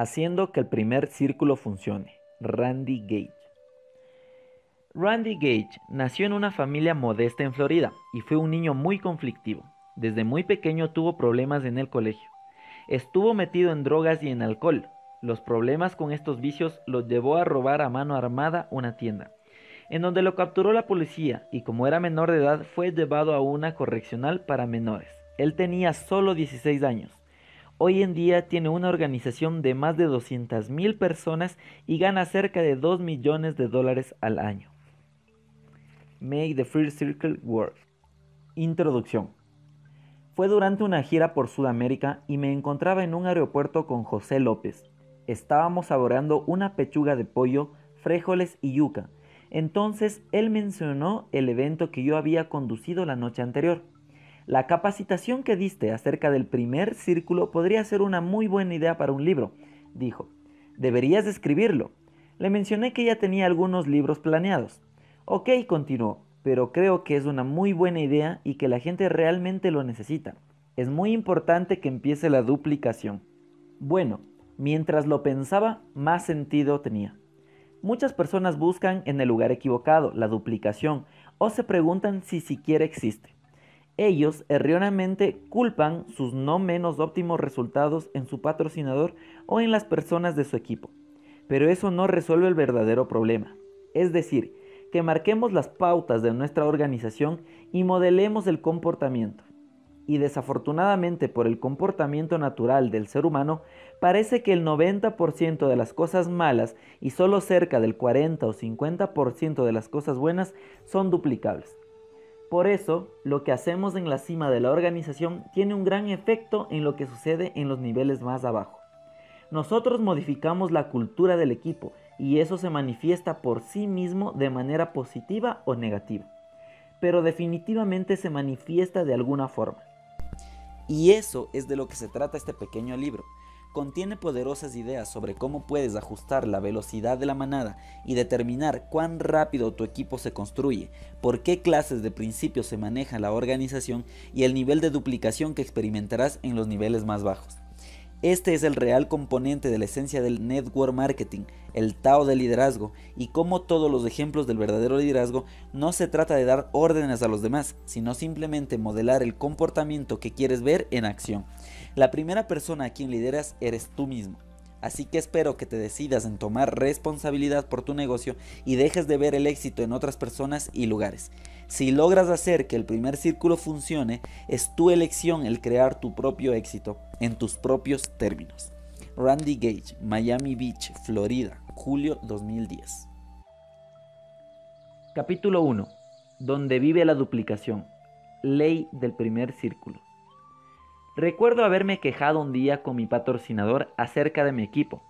haciendo que el primer círculo funcione. Randy Gage. Randy Gage nació en una familia modesta en Florida y fue un niño muy conflictivo. Desde muy pequeño tuvo problemas en el colegio. Estuvo metido en drogas y en alcohol. Los problemas con estos vicios los llevó a robar a mano armada una tienda, en donde lo capturó la policía y como era menor de edad fue llevado a una correccional para menores. Él tenía solo 16 años. Hoy en día tiene una organización de más de 200.000 personas y gana cerca de 2 millones de dólares al año. Make the First Circle Work. Introducción. Fue durante una gira por Sudamérica y me encontraba en un aeropuerto con José López. Estábamos saboreando una pechuga de pollo, frijoles y yuca. Entonces él mencionó el evento que yo había conducido la noche anterior. La capacitación que diste acerca del primer círculo podría ser una muy buena idea para un libro, dijo. Deberías escribirlo. Le mencioné que ya tenía algunos libros planeados. Ok, continuó, pero creo que es una muy buena idea y que la gente realmente lo necesita. Es muy importante que empiece la duplicación. Bueno, mientras lo pensaba, más sentido tenía. Muchas personas buscan en el lugar equivocado la duplicación o se preguntan si siquiera existe ellos erróneamente culpan sus no menos óptimos resultados en su patrocinador o en las personas de su equipo. Pero eso no resuelve el verdadero problema. Es decir, que marquemos las pautas de nuestra organización y modelemos el comportamiento. Y desafortunadamente por el comportamiento natural del ser humano, parece que el 90% de las cosas malas y solo cerca del 40 o 50% de las cosas buenas son duplicables. Por eso, lo que hacemos en la cima de la organización tiene un gran efecto en lo que sucede en los niveles más abajo. Nosotros modificamos la cultura del equipo y eso se manifiesta por sí mismo de manera positiva o negativa. Pero definitivamente se manifiesta de alguna forma. Y eso es de lo que se trata este pequeño libro contiene poderosas ideas sobre cómo puedes ajustar la velocidad de la manada y determinar cuán rápido tu equipo se construye, por qué clases de principios se maneja la organización y el nivel de duplicación que experimentarás en los niveles más bajos. Este es el real componente de la esencia del network marketing, el Tao del liderazgo, y como todos los ejemplos del verdadero liderazgo, no se trata de dar órdenes a los demás, sino simplemente modelar el comportamiento que quieres ver en acción. La primera persona a quien lideras eres tú mismo. Así que espero que te decidas en tomar responsabilidad por tu negocio y dejes de ver el éxito en otras personas y lugares. Si logras hacer que el primer círculo funcione, es tu elección el crear tu propio éxito en tus propios términos. Randy Gage, Miami Beach, Florida, julio 2010. Capítulo 1. Donde vive la duplicación. Ley del primer círculo. Recuerdo haberme quejado un día con mi patrocinador acerca de mi equipo.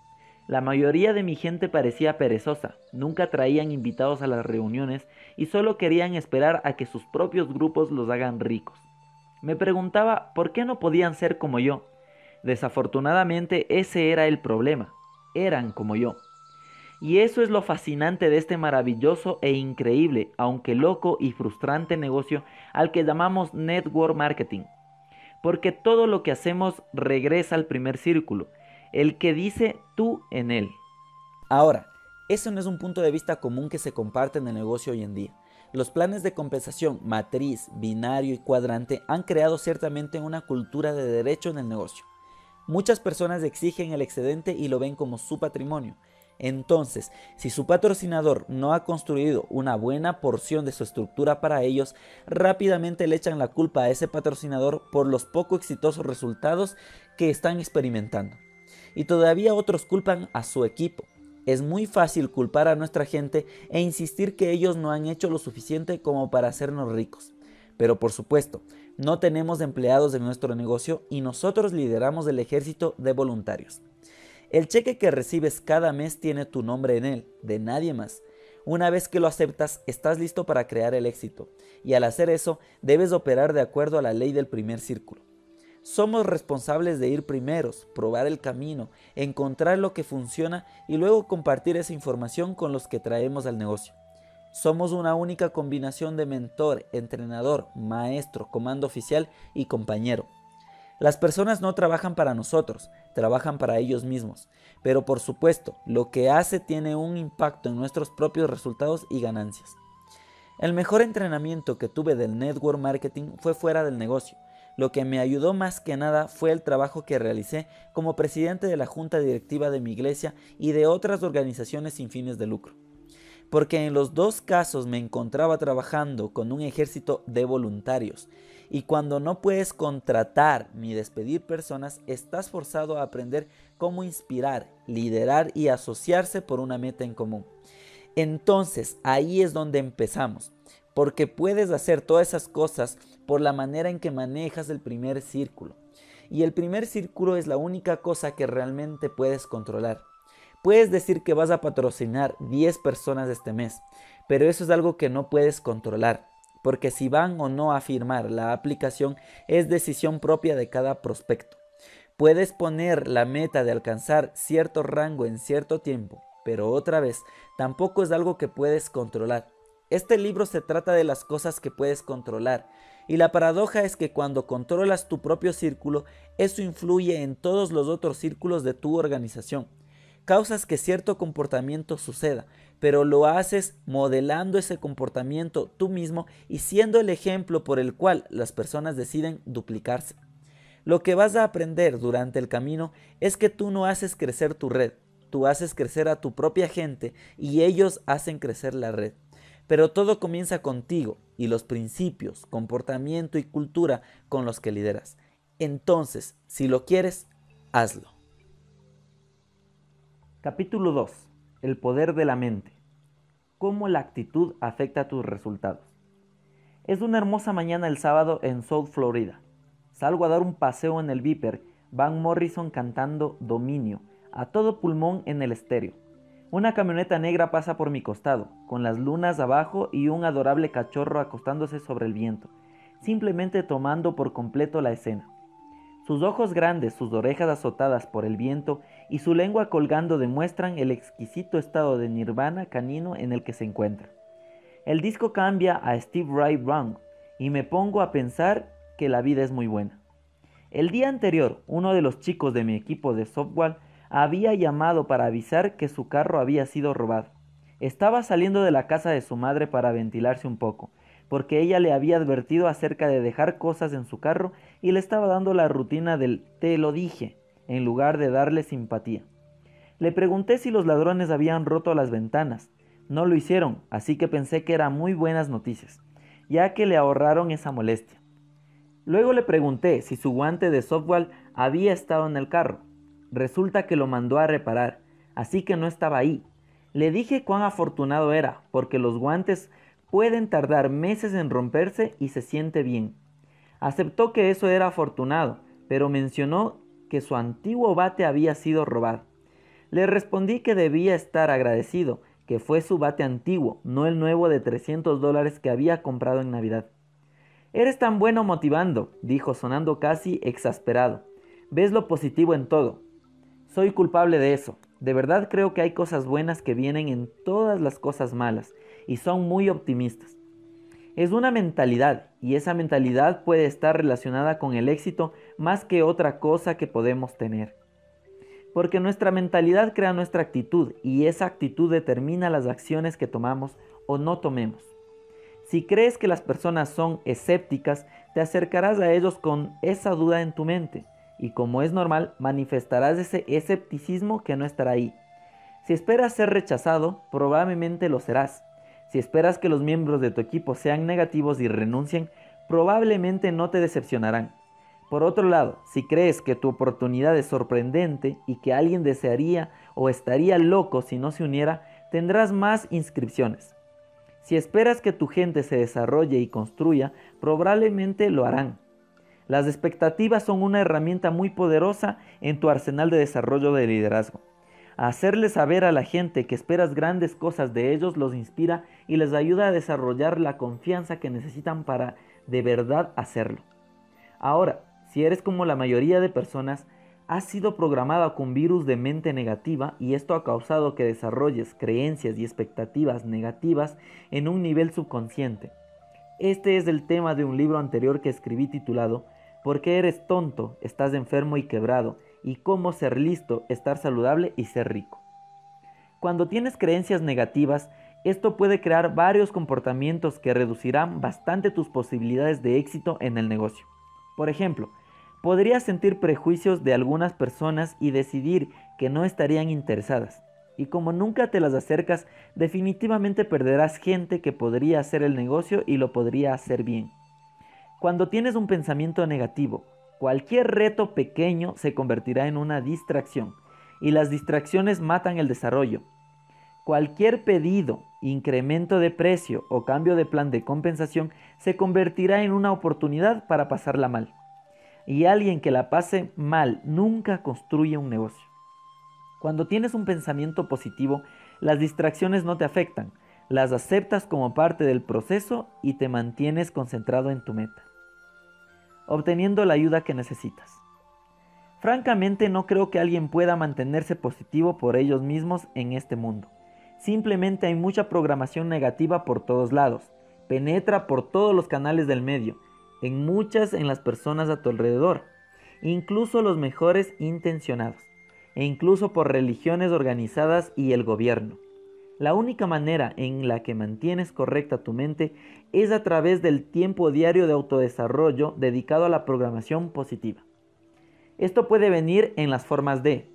La mayoría de mi gente parecía perezosa, nunca traían invitados a las reuniones y solo querían esperar a que sus propios grupos los hagan ricos. Me preguntaba por qué no podían ser como yo. Desafortunadamente ese era el problema, eran como yo. Y eso es lo fascinante de este maravilloso e increíble, aunque loco y frustrante negocio al que llamamos network marketing porque todo lo que hacemos regresa al primer círculo, el que dice tú en él. Ahora, eso no es un punto de vista común que se comparte en el negocio hoy en día. Los planes de compensación matriz, binario y cuadrante han creado ciertamente una cultura de derecho en el negocio. Muchas personas exigen el excedente y lo ven como su patrimonio, entonces, si su patrocinador no ha construido una buena porción de su estructura para ellos, rápidamente le echan la culpa a ese patrocinador por los poco exitosos resultados que están experimentando. Y todavía otros culpan a su equipo. Es muy fácil culpar a nuestra gente e insistir que ellos no han hecho lo suficiente como para hacernos ricos. Pero por supuesto, no tenemos empleados en nuestro negocio y nosotros lideramos el ejército de voluntarios. El cheque que recibes cada mes tiene tu nombre en él, de nadie más. Una vez que lo aceptas, estás listo para crear el éxito, y al hacer eso, debes operar de acuerdo a la ley del primer círculo. Somos responsables de ir primeros, probar el camino, encontrar lo que funciona y luego compartir esa información con los que traemos al negocio. Somos una única combinación de mentor, entrenador, maestro, comando oficial y compañero. Las personas no trabajan para nosotros, trabajan para ellos mismos. Pero por supuesto, lo que hace tiene un impacto en nuestros propios resultados y ganancias. El mejor entrenamiento que tuve del network marketing fue fuera del negocio. Lo que me ayudó más que nada fue el trabajo que realicé como presidente de la junta directiva de mi iglesia y de otras organizaciones sin fines de lucro. Porque en los dos casos me encontraba trabajando con un ejército de voluntarios y cuando no puedes contratar ni despedir personas, estás forzado a aprender cómo inspirar, liderar y asociarse por una meta en común. Entonces ahí es donde empezamos, porque puedes hacer todas esas cosas por la manera en que manejas el primer círculo. Y el primer círculo es la única cosa que realmente puedes controlar. Puedes decir que vas a patrocinar 10 personas este mes, pero eso es algo que no puedes controlar, porque si van o no a firmar la aplicación es decisión propia de cada prospecto. Puedes poner la meta de alcanzar cierto rango en cierto tiempo, pero otra vez, tampoco es algo que puedes controlar. Este libro se trata de las cosas que puedes controlar, y la paradoja es que cuando controlas tu propio círculo, eso influye en todos los otros círculos de tu organización. Causas que cierto comportamiento suceda, pero lo haces modelando ese comportamiento tú mismo y siendo el ejemplo por el cual las personas deciden duplicarse. Lo que vas a aprender durante el camino es que tú no haces crecer tu red, tú haces crecer a tu propia gente y ellos hacen crecer la red. Pero todo comienza contigo y los principios, comportamiento y cultura con los que lideras. Entonces, si lo quieres, hazlo. Capítulo 2. El poder de la mente. Cómo la actitud afecta tus resultados. Es una hermosa mañana el sábado en South Florida. Salgo a dar un paseo en el Viper, Van Morrison cantando Dominio a todo pulmón en el estéreo. Una camioneta negra pasa por mi costado, con las lunas abajo y un adorable cachorro acostándose sobre el viento, simplemente tomando por completo la escena. Sus ojos grandes, sus orejas azotadas por el viento y su lengua colgando demuestran el exquisito estado de nirvana canino en el que se encuentra. El disco cambia a Steve Ray Brown y me pongo a pensar que la vida es muy buena. El día anterior, uno de los chicos de mi equipo de softball había llamado para avisar que su carro había sido robado. Estaba saliendo de la casa de su madre para ventilarse un poco, porque ella le había advertido acerca de dejar cosas en su carro y le estaba dando la rutina del te lo dije, en lugar de darle simpatía. Le pregunté si los ladrones habían roto las ventanas. No lo hicieron, así que pensé que eran muy buenas noticias, ya que le ahorraron esa molestia. Luego le pregunté si su guante de softball había estado en el carro. Resulta que lo mandó a reparar, así que no estaba ahí. Le dije cuán afortunado era, porque los guantes pueden tardar meses en romperse y se siente bien. Aceptó que eso era afortunado, pero mencionó que su antiguo bate había sido robado. Le respondí que debía estar agradecido, que fue su bate antiguo, no el nuevo de 300 dólares que había comprado en Navidad. Eres tan bueno motivando, dijo sonando casi exasperado. Ves lo positivo en todo. Soy culpable de eso. De verdad creo que hay cosas buenas que vienen en todas las cosas malas y son muy optimistas. Es una mentalidad y esa mentalidad puede estar relacionada con el éxito más que otra cosa que podemos tener. Porque nuestra mentalidad crea nuestra actitud y esa actitud determina las acciones que tomamos o no tomemos. Si crees que las personas son escépticas, te acercarás a ellos con esa duda en tu mente y como es normal, manifestarás ese escepticismo que no estará ahí. Si esperas ser rechazado, probablemente lo serás. Si esperas que los miembros de tu equipo sean negativos y renuncien, probablemente no te decepcionarán. Por otro lado, si crees que tu oportunidad es sorprendente y que alguien desearía o estaría loco si no se uniera, tendrás más inscripciones. Si esperas que tu gente se desarrolle y construya, probablemente lo harán. Las expectativas son una herramienta muy poderosa en tu arsenal de desarrollo de liderazgo. Hacerle saber a la gente que esperas grandes cosas de ellos los inspira y les ayuda a desarrollar la confianza que necesitan para de verdad hacerlo. Ahora, si eres como la mayoría de personas, has sido programada con virus de mente negativa y esto ha causado que desarrolles creencias y expectativas negativas en un nivel subconsciente. Este es el tema de un libro anterior que escribí titulado ¿Por qué eres tonto, estás enfermo y quebrado? ¿Y cómo ser listo, estar saludable y ser rico? Cuando tienes creencias negativas, esto puede crear varios comportamientos que reducirán bastante tus posibilidades de éxito en el negocio. Por ejemplo, podrías sentir prejuicios de algunas personas y decidir que no estarían interesadas. Y como nunca te las acercas, definitivamente perderás gente que podría hacer el negocio y lo podría hacer bien. Cuando tienes un pensamiento negativo, cualquier reto pequeño se convertirá en una distracción y las distracciones matan el desarrollo. Cualquier pedido, incremento de precio o cambio de plan de compensación se convertirá en una oportunidad para pasarla mal. Y alguien que la pase mal nunca construye un negocio. Cuando tienes un pensamiento positivo, las distracciones no te afectan, las aceptas como parte del proceso y te mantienes concentrado en tu meta, obteniendo la ayuda que necesitas. Francamente no creo que alguien pueda mantenerse positivo por ellos mismos en este mundo. Simplemente hay mucha programación negativa por todos lados. Penetra por todos los canales del medio, en muchas en las personas a tu alrededor, incluso los mejores intencionados, e incluso por religiones organizadas y el gobierno. La única manera en la que mantienes correcta tu mente es a través del tiempo diario de autodesarrollo dedicado a la programación positiva. Esto puede venir en las formas de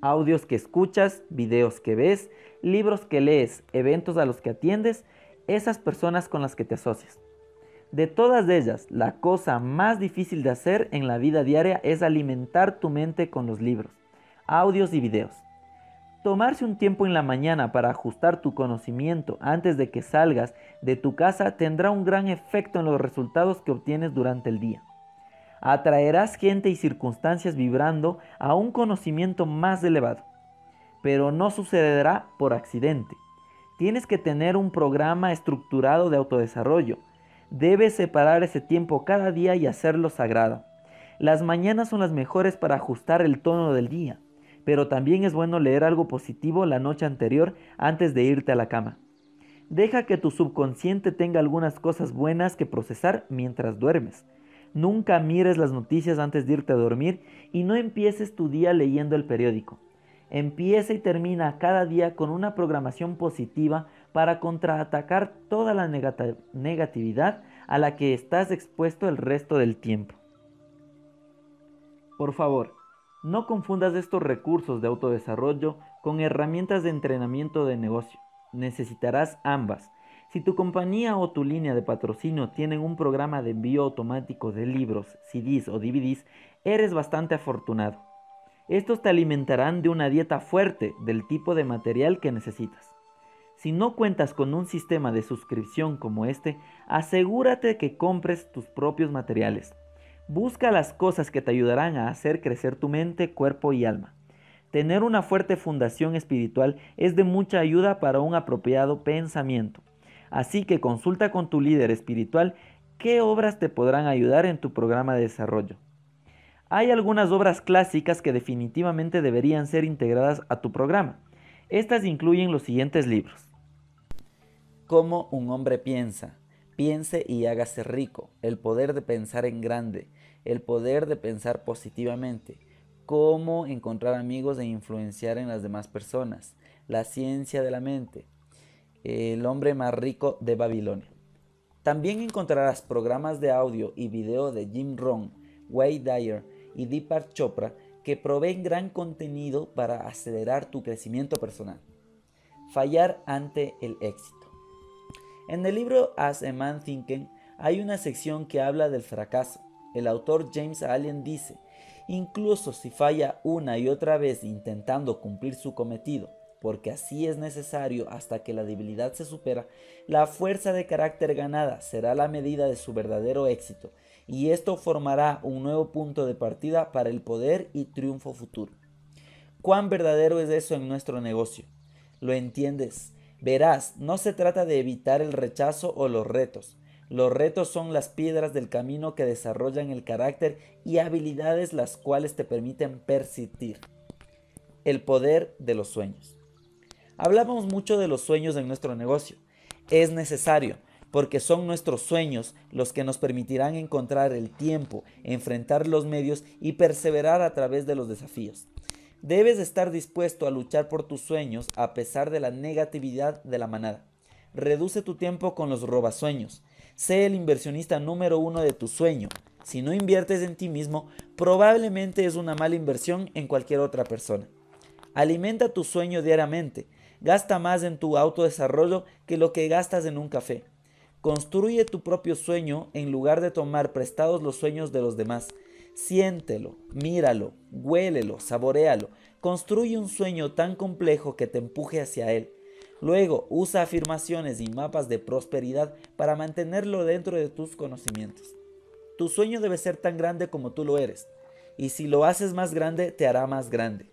audios que escuchas, videos que ves, libros que lees, eventos a los que atiendes, esas personas con las que te asocias. De todas ellas, la cosa más difícil de hacer en la vida diaria es alimentar tu mente con los libros, audios y videos. Tomarse un tiempo en la mañana para ajustar tu conocimiento antes de que salgas de tu casa tendrá un gran efecto en los resultados que obtienes durante el día atraerás gente y circunstancias vibrando a un conocimiento más elevado. Pero no sucederá por accidente. Tienes que tener un programa estructurado de autodesarrollo. Debes separar ese tiempo cada día y hacerlo sagrado. Las mañanas son las mejores para ajustar el tono del día, pero también es bueno leer algo positivo la noche anterior antes de irte a la cama. Deja que tu subconsciente tenga algunas cosas buenas que procesar mientras duermes. Nunca mires las noticias antes de irte a dormir y no empieces tu día leyendo el periódico. Empieza y termina cada día con una programación positiva para contraatacar toda la negatividad a la que estás expuesto el resto del tiempo. Por favor, no confundas estos recursos de autodesarrollo con herramientas de entrenamiento de negocio. Necesitarás ambas si tu compañía o tu línea de patrocinio tienen un programa de envío automático de libros, CDs o DVDs, eres bastante afortunado. Estos te alimentarán de una dieta fuerte del tipo de material que necesitas. Si no cuentas con un sistema de suscripción como este, asegúrate que compres tus propios materiales. Busca las cosas que te ayudarán a hacer crecer tu mente, cuerpo y alma. Tener una fuerte fundación espiritual es de mucha ayuda para un apropiado pensamiento. Así que consulta con tu líder espiritual qué obras te podrán ayudar en tu programa de desarrollo. Hay algunas obras clásicas que definitivamente deberían ser integradas a tu programa. Estas incluyen los siguientes libros. Cómo un hombre piensa. Piense y hágase rico. El poder de pensar en grande. El poder de pensar positivamente. Cómo encontrar amigos e influenciar en las demás personas. La ciencia de la mente el hombre más rico de Babilonia. También encontrarás programas de audio y video de Jim Rohn, Wade Dyer y Deepak Chopra que proveen gran contenido para acelerar tu crecimiento personal. Fallar ante el éxito. En el libro As a Man Thinking hay una sección que habla del fracaso. El autor James Allen dice, incluso si falla una y otra vez intentando cumplir su cometido, porque así es necesario hasta que la debilidad se supera, la fuerza de carácter ganada será la medida de su verdadero éxito, y esto formará un nuevo punto de partida para el poder y triunfo futuro. ¿Cuán verdadero es eso en nuestro negocio? ¿Lo entiendes? Verás, no se trata de evitar el rechazo o los retos. Los retos son las piedras del camino que desarrollan el carácter y habilidades las cuales te permiten persistir. El poder de los sueños. Hablamos mucho de los sueños en nuestro negocio. Es necesario, porque son nuestros sueños los que nos permitirán encontrar el tiempo, enfrentar los medios y perseverar a través de los desafíos. Debes estar dispuesto a luchar por tus sueños a pesar de la negatividad de la manada. Reduce tu tiempo con los robasueños. Sé el inversionista número uno de tu sueño. Si no inviertes en ti mismo, probablemente es una mala inversión en cualquier otra persona. Alimenta tu sueño diariamente. Gasta más en tu autodesarrollo que lo que gastas en un café. Construye tu propio sueño en lugar de tomar prestados los sueños de los demás. Siéntelo, míralo, huélelo, saborealo. Construye un sueño tan complejo que te empuje hacia él. Luego, usa afirmaciones y mapas de prosperidad para mantenerlo dentro de tus conocimientos. Tu sueño debe ser tan grande como tú lo eres, y si lo haces más grande, te hará más grande.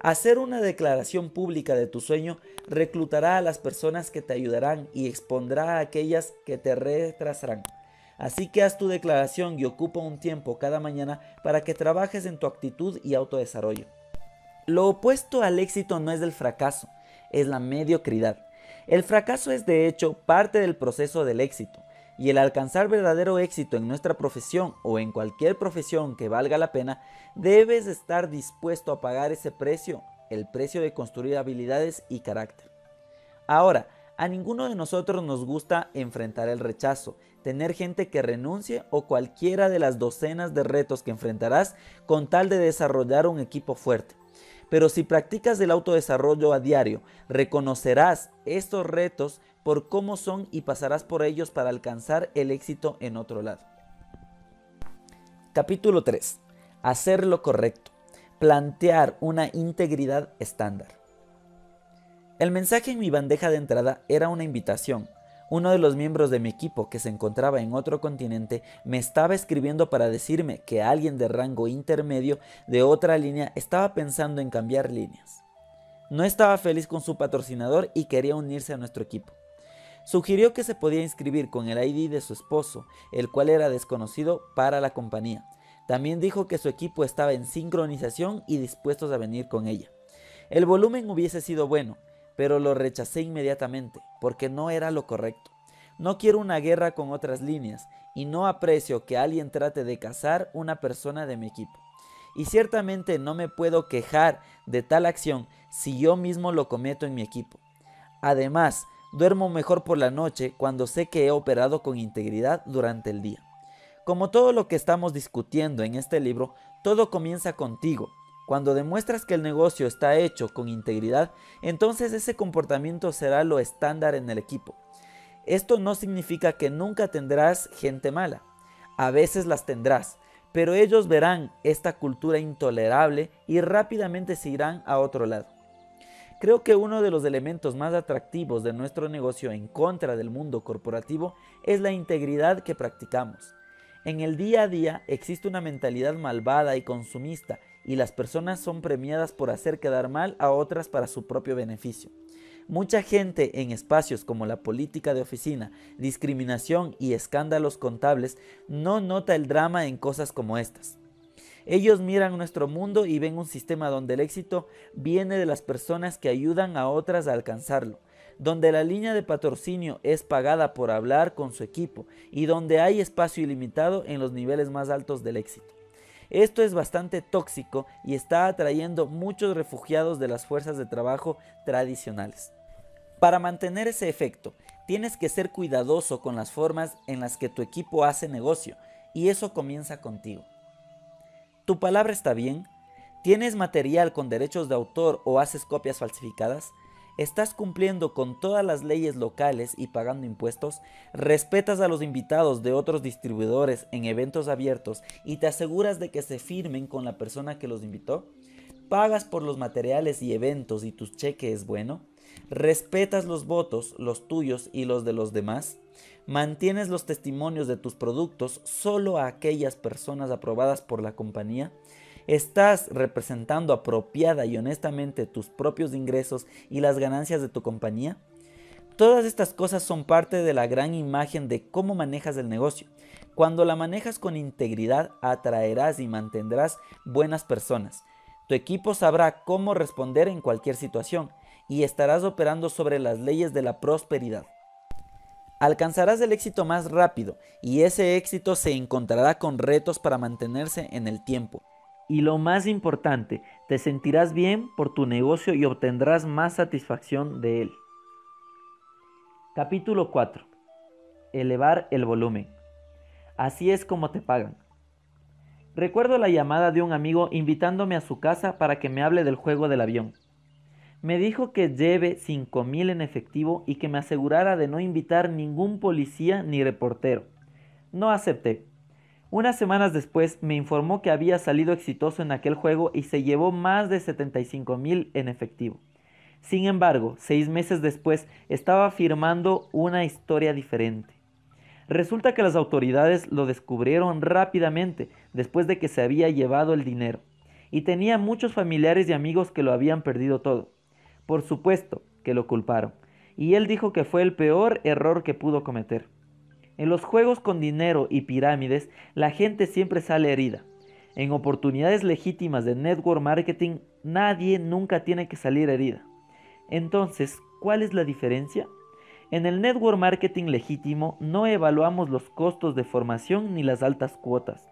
Hacer una declaración pública de tu sueño reclutará a las personas que te ayudarán y expondrá a aquellas que te retrasarán. Así que haz tu declaración y ocupa un tiempo cada mañana para que trabajes en tu actitud y autodesarrollo. Lo opuesto al éxito no es el fracaso, es la mediocridad. El fracaso es de hecho parte del proceso del éxito y el alcanzar verdadero éxito en nuestra profesión o en cualquier profesión que valga la pena, debes estar dispuesto a pagar ese precio, el precio de construir habilidades y carácter. Ahora, a ninguno de nosotros nos gusta enfrentar el rechazo, tener gente que renuncie o cualquiera de las docenas de retos que enfrentarás con tal de desarrollar un equipo fuerte. Pero si practicas el autodesarrollo a diario, reconocerás estos retos por cómo son y pasarás por ellos para alcanzar el éxito en otro lado. Capítulo 3. Hacer lo correcto. Plantear una integridad estándar. El mensaje en mi bandeja de entrada era una invitación. Uno de los miembros de mi equipo que se encontraba en otro continente me estaba escribiendo para decirme que alguien de rango intermedio de otra línea estaba pensando en cambiar líneas. No estaba feliz con su patrocinador y quería unirse a nuestro equipo. Sugirió que se podía inscribir con el ID de su esposo, el cual era desconocido para la compañía. También dijo que su equipo estaba en sincronización y dispuestos a venir con ella. El volumen hubiese sido bueno, pero lo rechacé inmediatamente, porque no era lo correcto. No quiero una guerra con otras líneas, y no aprecio que alguien trate de cazar una persona de mi equipo. Y ciertamente no me puedo quejar de tal acción si yo mismo lo cometo en mi equipo. Además, Duermo mejor por la noche cuando sé que he operado con integridad durante el día. Como todo lo que estamos discutiendo en este libro, todo comienza contigo. Cuando demuestras que el negocio está hecho con integridad, entonces ese comportamiento será lo estándar en el equipo. Esto no significa que nunca tendrás gente mala. A veces las tendrás, pero ellos verán esta cultura intolerable y rápidamente se irán a otro lado. Creo que uno de los elementos más atractivos de nuestro negocio en contra del mundo corporativo es la integridad que practicamos. En el día a día existe una mentalidad malvada y consumista y las personas son premiadas por hacer quedar mal a otras para su propio beneficio. Mucha gente en espacios como la política de oficina, discriminación y escándalos contables no nota el drama en cosas como estas. Ellos miran nuestro mundo y ven un sistema donde el éxito viene de las personas que ayudan a otras a alcanzarlo, donde la línea de patrocinio es pagada por hablar con su equipo y donde hay espacio ilimitado en los niveles más altos del éxito. Esto es bastante tóxico y está atrayendo muchos refugiados de las fuerzas de trabajo tradicionales. Para mantener ese efecto, tienes que ser cuidadoso con las formas en las que tu equipo hace negocio y eso comienza contigo. ¿Tu palabra está bien? ¿Tienes material con derechos de autor o haces copias falsificadas? ¿Estás cumpliendo con todas las leyes locales y pagando impuestos? ¿Respetas a los invitados de otros distribuidores en eventos abiertos y te aseguras de que se firmen con la persona que los invitó? ¿Pagas por los materiales y eventos y tu cheque es bueno? ¿Respetas los votos, los tuyos y los de los demás? mantienes los testimonios de tus productos solo a aquellas personas aprobadas por la compañía, estás representando apropiada y honestamente tus propios ingresos y las ganancias de tu compañía. Todas estas cosas son parte de la gran imagen de cómo manejas el negocio. Cuando la manejas con integridad, atraerás y mantendrás buenas personas. Tu equipo sabrá cómo responder en cualquier situación y estarás operando sobre las leyes de la prosperidad. Alcanzarás el éxito más rápido y ese éxito se encontrará con retos para mantenerse en el tiempo. Y lo más importante, te sentirás bien por tu negocio y obtendrás más satisfacción de él. Capítulo 4. Elevar el volumen. Así es como te pagan. Recuerdo la llamada de un amigo invitándome a su casa para que me hable del juego del avión. Me dijo que lleve 5 mil en efectivo y que me asegurara de no invitar ningún policía ni reportero. No acepté. Unas semanas después me informó que había salido exitoso en aquel juego y se llevó más de 75 mil en efectivo. Sin embargo, seis meses después estaba firmando una historia diferente. Resulta que las autoridades lo descubrieron rápidamente después de que se había llevado el dinero y tenía muchos familiares y amigos que lo habían perdido todo. Por supuesto que lo culparon y él dijo que fue el peor error que pudo cometer. En los juegos con dinero y pirámides, la gente siempre sale herida. En oportunidades legítimas de network marketing, nadie nunca tiene que salir herida. Entonces, ¿cuál es la diferencia? En el network marketing legítimo no evaluamos los costos de formación ni las altas cuotas.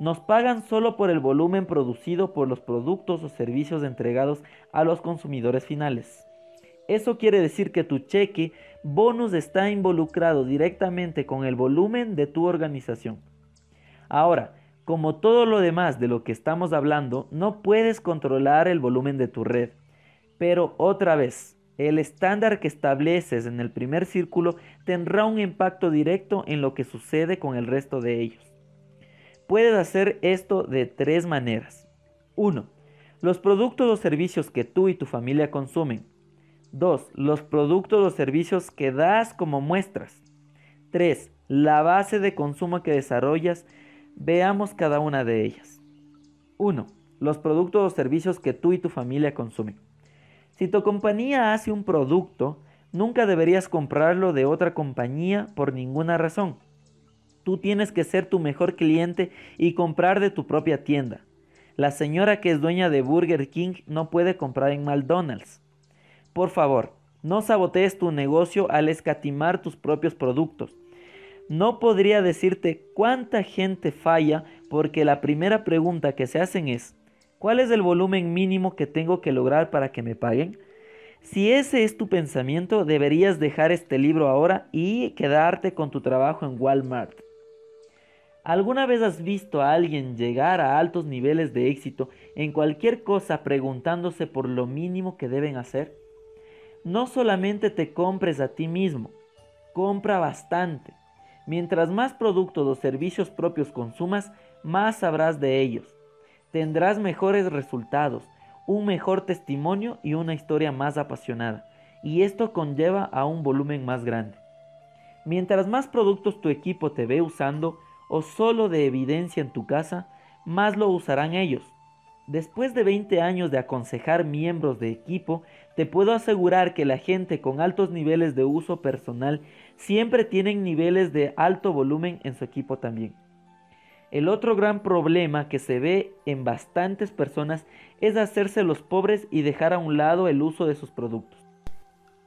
Nos pagan solo por el volumen producido por los productos o servicios entregados a los consumidores finales. Eso quiere decir que tu cheque bonus está involucrado directamente con el volumen de tu organización. Ahora, como todo lo demás de lo que estamos hablando, no puedes controlar el volumen de tu red. Pero otra vez, el estándar que estableces en el primer círculo tendrá un impacto directo en lo que sucede con el resto de ellos. Puedes hacer esto de tres maneras. 1. Los productos o servicios que tú y tu familia consumen. 2. Los productos o servicios que das como muestras. 3. La base de consumo que desarrollas. Veamos cada una de ellas. 1. Los productos o servicios que tú y tu familia consumen. Si tu compañía hace un producto, nunca deberías comprarlo de otra compañía por ninguna razón. Tú tienes que ser tu mejor cliente y comprar de tu propia tienda. La señora que es dueña de Burger King no puede comprar en McDonald's. Por favor, no sabotees tu negocio al escatimar tus propios productos. No podría decirte cuánta gente falla porque la primera pregunta que se hacen es, ¿Cuál es el volumen mínimo que tengo que lograr para que me paguen? Si ese es tu pensamiento, deberías dejar este libro ahora y quedarte con tu trabajo en Walmart. ¿Alguna vez has visto a alguien llegar a altos niveles de éxito en cualquier cosa preguntándose por lo mínimo que deben hacer? No solamente te compres a ti mismo, compra bastante. Mientras más productos o servicios propios consumas, más sabrás de ellos tendrás mejores resultados, un mejor testimonio y una historia más apasionada. Y esto conlleva a un volumen más grande. Mientras más productos tu equipo te ve usando o solo de evidencia en tu casa, más lo usarán ellos. Después de 20 años de aconsejar miembros de equipo, te puedo asegurar que la gente con altos niveles de uso personal siempre tienen niveles de alto volumen en su equipo también. El otro gran problema que se ve en bastantes personas es hacerse los pobres y dejar a un lado el uso de sus productos.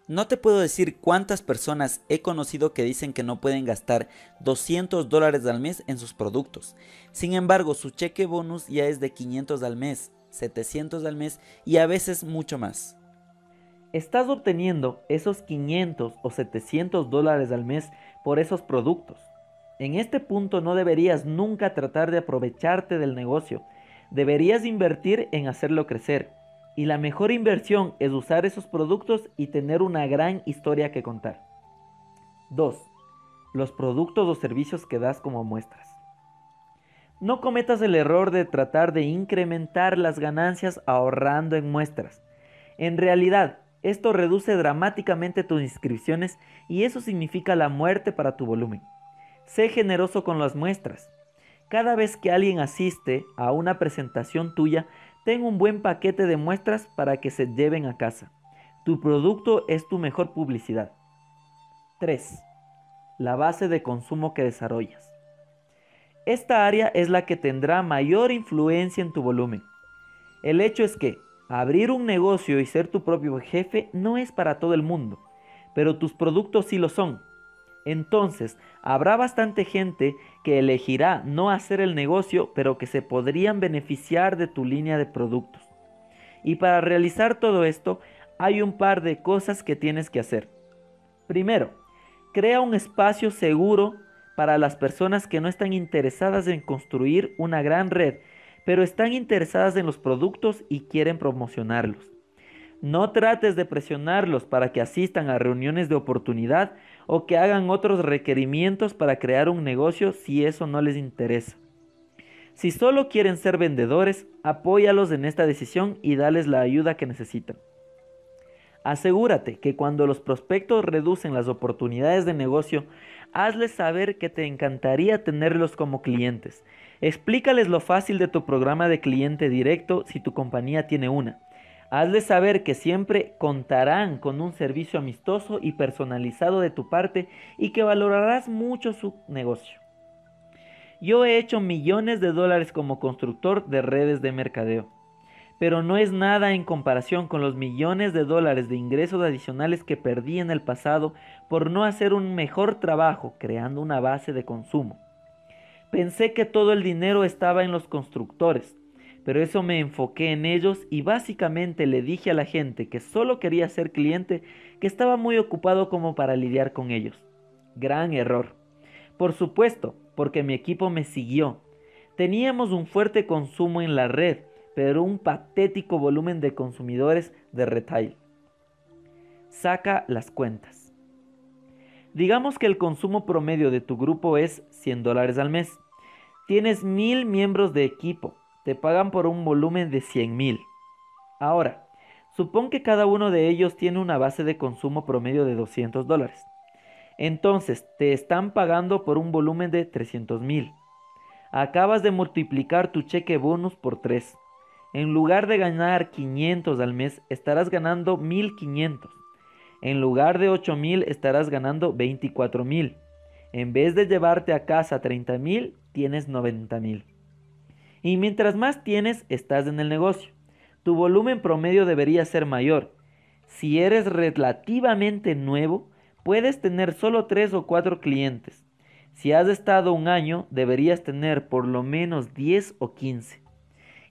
No te puedo decir cuántas personas he conocido que dicen que no pueden gastar 200 dólares al mes en sus productos. Sin embargo, su cheque bonus ya es de 500 al mes, 700 al mes y a veces mucho más. Estás obteniendo esos 500 o 700 dólares al mes por esos productos. En este punto no deberías nunca tratar de aprovecharte del negocio. Deberías invertir en hacerlo crecer. Y la mejor inversión es usar esos productos y tener una gran historia que contar. 2. Los productos o servicios que das como muestras. No cometas el error de tratar de incrementar las ganancias ahorrando en muestras. En realidad, esto reduce dramáticamente tus inscripciones y eso significa la muerte para tu volumen. Sé generoso con las muestras. Cada vez que alguien asiste a una presentación tuya, ten un buen paquete de muestras para que se lleven a casa. Tu producto es tu mejor publicidad. 3. La base de consumo que desarrollas. Esta área es la que tendrá mayor influencia en tu volumen. El hecho es que abrir un negocio y ser tu propio jefe no es para todo el mundo, pero tus productos sí lo son Entonces, habrá bastante gente que elegirá no hacer el negocio, pero que se podrían beneficiar de tu línea de productos. Y para realizar todo esto, hay un par de cosas que tienes que hacer. Primero, crea un espacio seguro para las personas que no están interesadas en construir una gran red, pero están interesadas en los productos y quieren promocionarlos. No trates de presionarlos para que asistan a reuniones de oportunidad o que hagan otros requerimientos para crear un negocio si eso no les interesa. Si solo quieren ser vendedores, apóyalos en esta decisión y dales la ayuda que necesitan. Asegúrate que cuando los prospectos reducen las oportunidades de negocio, hazles saber que te encantaría tenerlos como clientes. Explícales lo fácil de tu programa de cliente directo si tu compañía tiene una. Hazles saber que siempre contarán con un servicio amistoso y personalizado de tu parte y que valorarás mucho su negocio. Yo he hecho millones de dólares como constructor de redes de mercadeo, pero no es nada en comparación con los millones de dólares de ingresos adicionales que perdí en el pasado por no hacer un mejor trabajo creando una base de consumo. Pensé que todo el dinero estaba en los constructores, pero eso me enfoqué en ellos y básicamente le dije a la gente que solo quería ser cliente que estaba muy ocupado como para lidiar con ellos. Gran error. Por supuesto, porque mi equipo me siguió. Teníamos un fuerte consumo en la red, pero un patético volumen de consumidores de retail. Saca las cuentas. Digamos que el consumo promedio de tu grupo es 100 dólares al mes. Tienes mil miembros de equipo te pagan por un volumen de 100 mil. Ahora, supón que cada uno de ellos tiene una base de consumo promedio de 200 dólares. Entonces, te están pagando por un volumen de 300 mil. Acabas de multiplicar tu cheque bonus por 3. En lugar de ganar 500 al mes, estarás ganando 1500. En lugar de 8000, estarás ganando 24000. En vez de llevarte a casa 30 mil, tienes 90 mil. Y mientras más tienes, estás en el negocio. Tu volumen promedio debería ser mayor. Si eres relativamente nuevo, puedes tener solo 3 o 4 clientes. Si has estado un año, deberías tener por lo menos 10 o 15.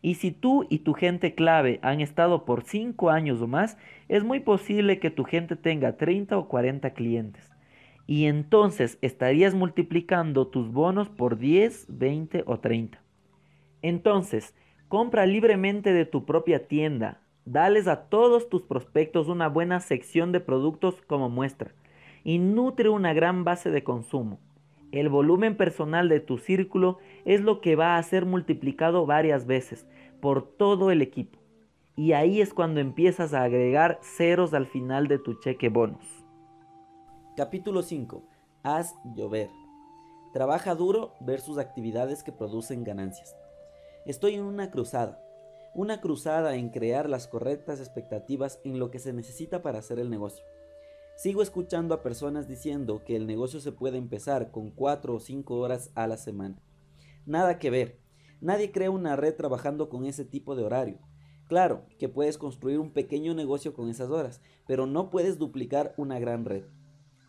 Y si tú y tu gente clave han estado por 5 años o más, es muy posible que tu gente tenga 30 o 40 clientes. Y entonces estarías multiplicando tus bonos por 10, 20 o 30. Entonces, compra libremente de tu propia tienda. Dales a todos tus prospectos una buena sección de productos como muestra y nutre una gran base de consumo. El volumen personal de tu círculo es lo que va a ser multiplicado varias veces por todo el equipo. Y ahí es cuando empiezas a agregar ceros al final de tu cheque bonus. Capítulo 5. Haz llover. Trabaja duro versus actividades que producen ganancias. Estoy en una cruzada, una cruzada en crear las correctas expectativas en lo que se necesita para hacer el negocio. Sigo escuchando a personas diciendo que el negocio se puede empezar con 4 o 5 horas a la semana. Nada que ver. Nadie crea una red trabajando con ese tipo de horario. Claro que puedes construir un pequeño negocio con esas horas, pero no puedes duplicar una gran red.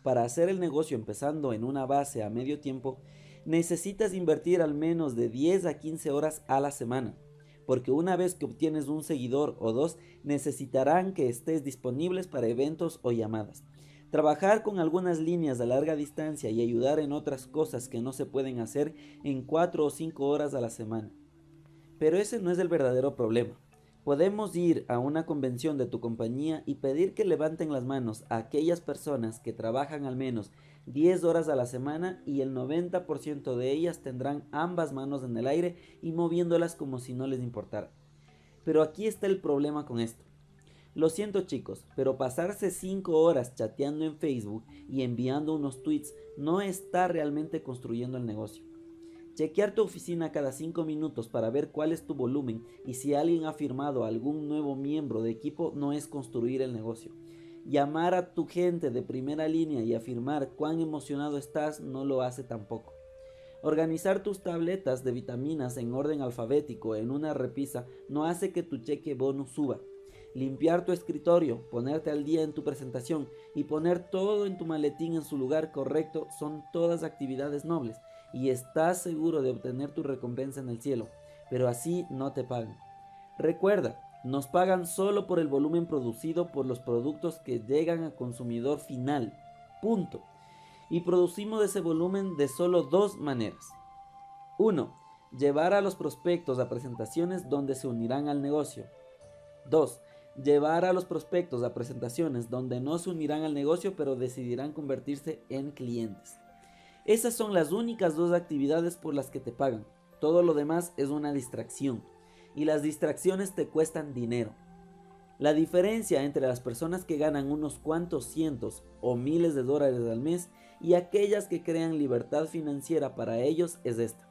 Para hacer el negocio empezando en una base a medio tiempo, necesitas invertir al menos de 10 a 15 horas a la semana, porque una vez que obtienes un seguidor o dos, necesitarán que estés disponibles para eventos o llamadas. Trabajar con algunas líneas a larga distancia y ayudar en otras cosas que no se pueden hacer en 4 o 5 horas a la semana. Pero ese no es el verdadero problema. Podemos ir a una convención de tu compañía y pedir que levanten las manos a aquellas personas que trabajan al menos 10 horas a la semana y el 90% de ellas tendrán ambas manos en el aire y moviéndolas como si no les importara. Pero aquí está el problema con esto. Lo siento chicos, pero pasarse 5 horas chateando en Facebook y enviando unos tweets no está realmente construyendo el negocio. Chequear tu oficina cada 5 minutos para ver cuál es tu volumen y si alguien ha firmado algún nuevo miembro de equipo no es construir el negocio. Llamar a tu gente de primera línea y afirmar cuán emocionado estás no lo hace tampoco. Organizar tus tabletas de vitaminas en orden alfabético en una repisa no hace que tu cheque bonus suba. Limpiar tu escritorio, ponerte al día en tu presentación y poner todo en tu maletín en su lugar correcto son todas actividades nobles y estás seguro de obtener tu recompensa en el cielo, pero así no te pagan. Recuerda, nos pagan solo por el volumen producido por los productos que llegan al consumidor final. Punto. Y producimos ese volumen de solo dos maneras. 1. Llevar a los prospectos a presentaciones donde se unirán al negocio. 2 llevar a los prospectos a presentaciones donde no se unirán al negocio pero decidirán convertirse en clientes. Esas son las únicas dos actividades por las que te pagan. Todo lo demás es una distracción y las distracciones te cuestan dinero. La diferencia entre las personas que ganan unos cuantos cientos o miles de dólares al mes y aquellas que crean libertad financiera para ellos es esta.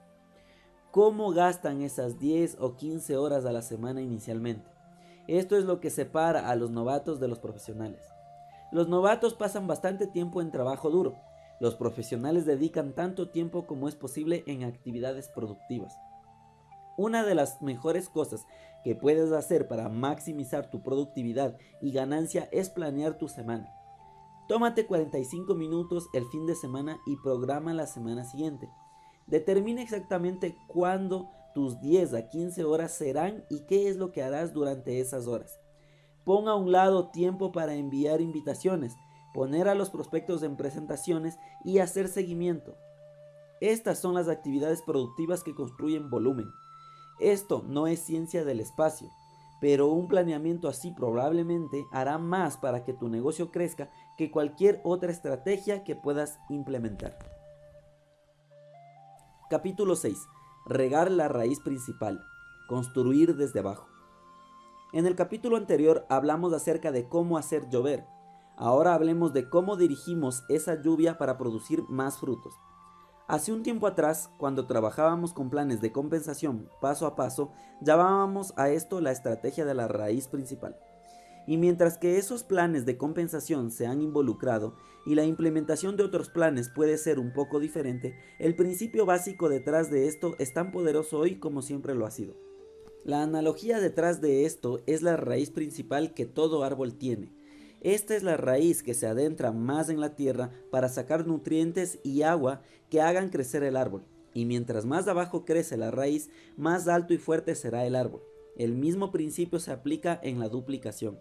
¿Cómo gastan esas 10 o 15 horas a la semana inicialmente? Esto es lo que separa a los novatos de los profesionales. Los novatos pasan bastante tiempo en trabajo duro. Los profesionales dedican tanto tiempo como es posible en actividades productivas. Una de las mejores cosas que puedes hacer para maximizar tu productividad y ganancia es planear tu semana. Tómate 45 minutos el fin de semana y programa la semana siguiente. Determina exactamente cuándo tus 10 a 15 horas serán y qué es lo que harás durante esas horas. Pon a un lado tiempo para enviar invitaciones, poner a los prospectos en presentaciones y hacer seguimiento. Estas son las actividades productivas que construyen volumen. Esto no es ciencia del espacio, pero un planeamiento así probablemente hará más para que tu negocio crezca que cualquier otra estrategia que puedas implementar. Capítulo 6 regar la raíz principal, construir desde abajo. En el capítulo anterior hablamos acerca de cómo hacer llover. Ahora hablemos de cómo dirigimos esa lluvia para producir más frutos. Hace un tiempo atrás, cuando trabajábamos con planes de compensación paso a paso, llamábamos a esto la estrategia de la raíz principal. Y mientras que esos planes de compensación se han involucrado y la implementación de otros planes puede ser un poco diferente, el principio básico detrás de esto es tan poderoso hoy como siempre lo ha sido. La analogía detrás de esto es la raíz principal que todo árbol tiene. Esta es la raíz que se adentra más en la tierra para sacar nutrientes y agua que hagan crecer el árbol. Y mientras más abajo crece la raíz, más alto y fuerte será el árbol. El mismo principio se aplica en la duplicación.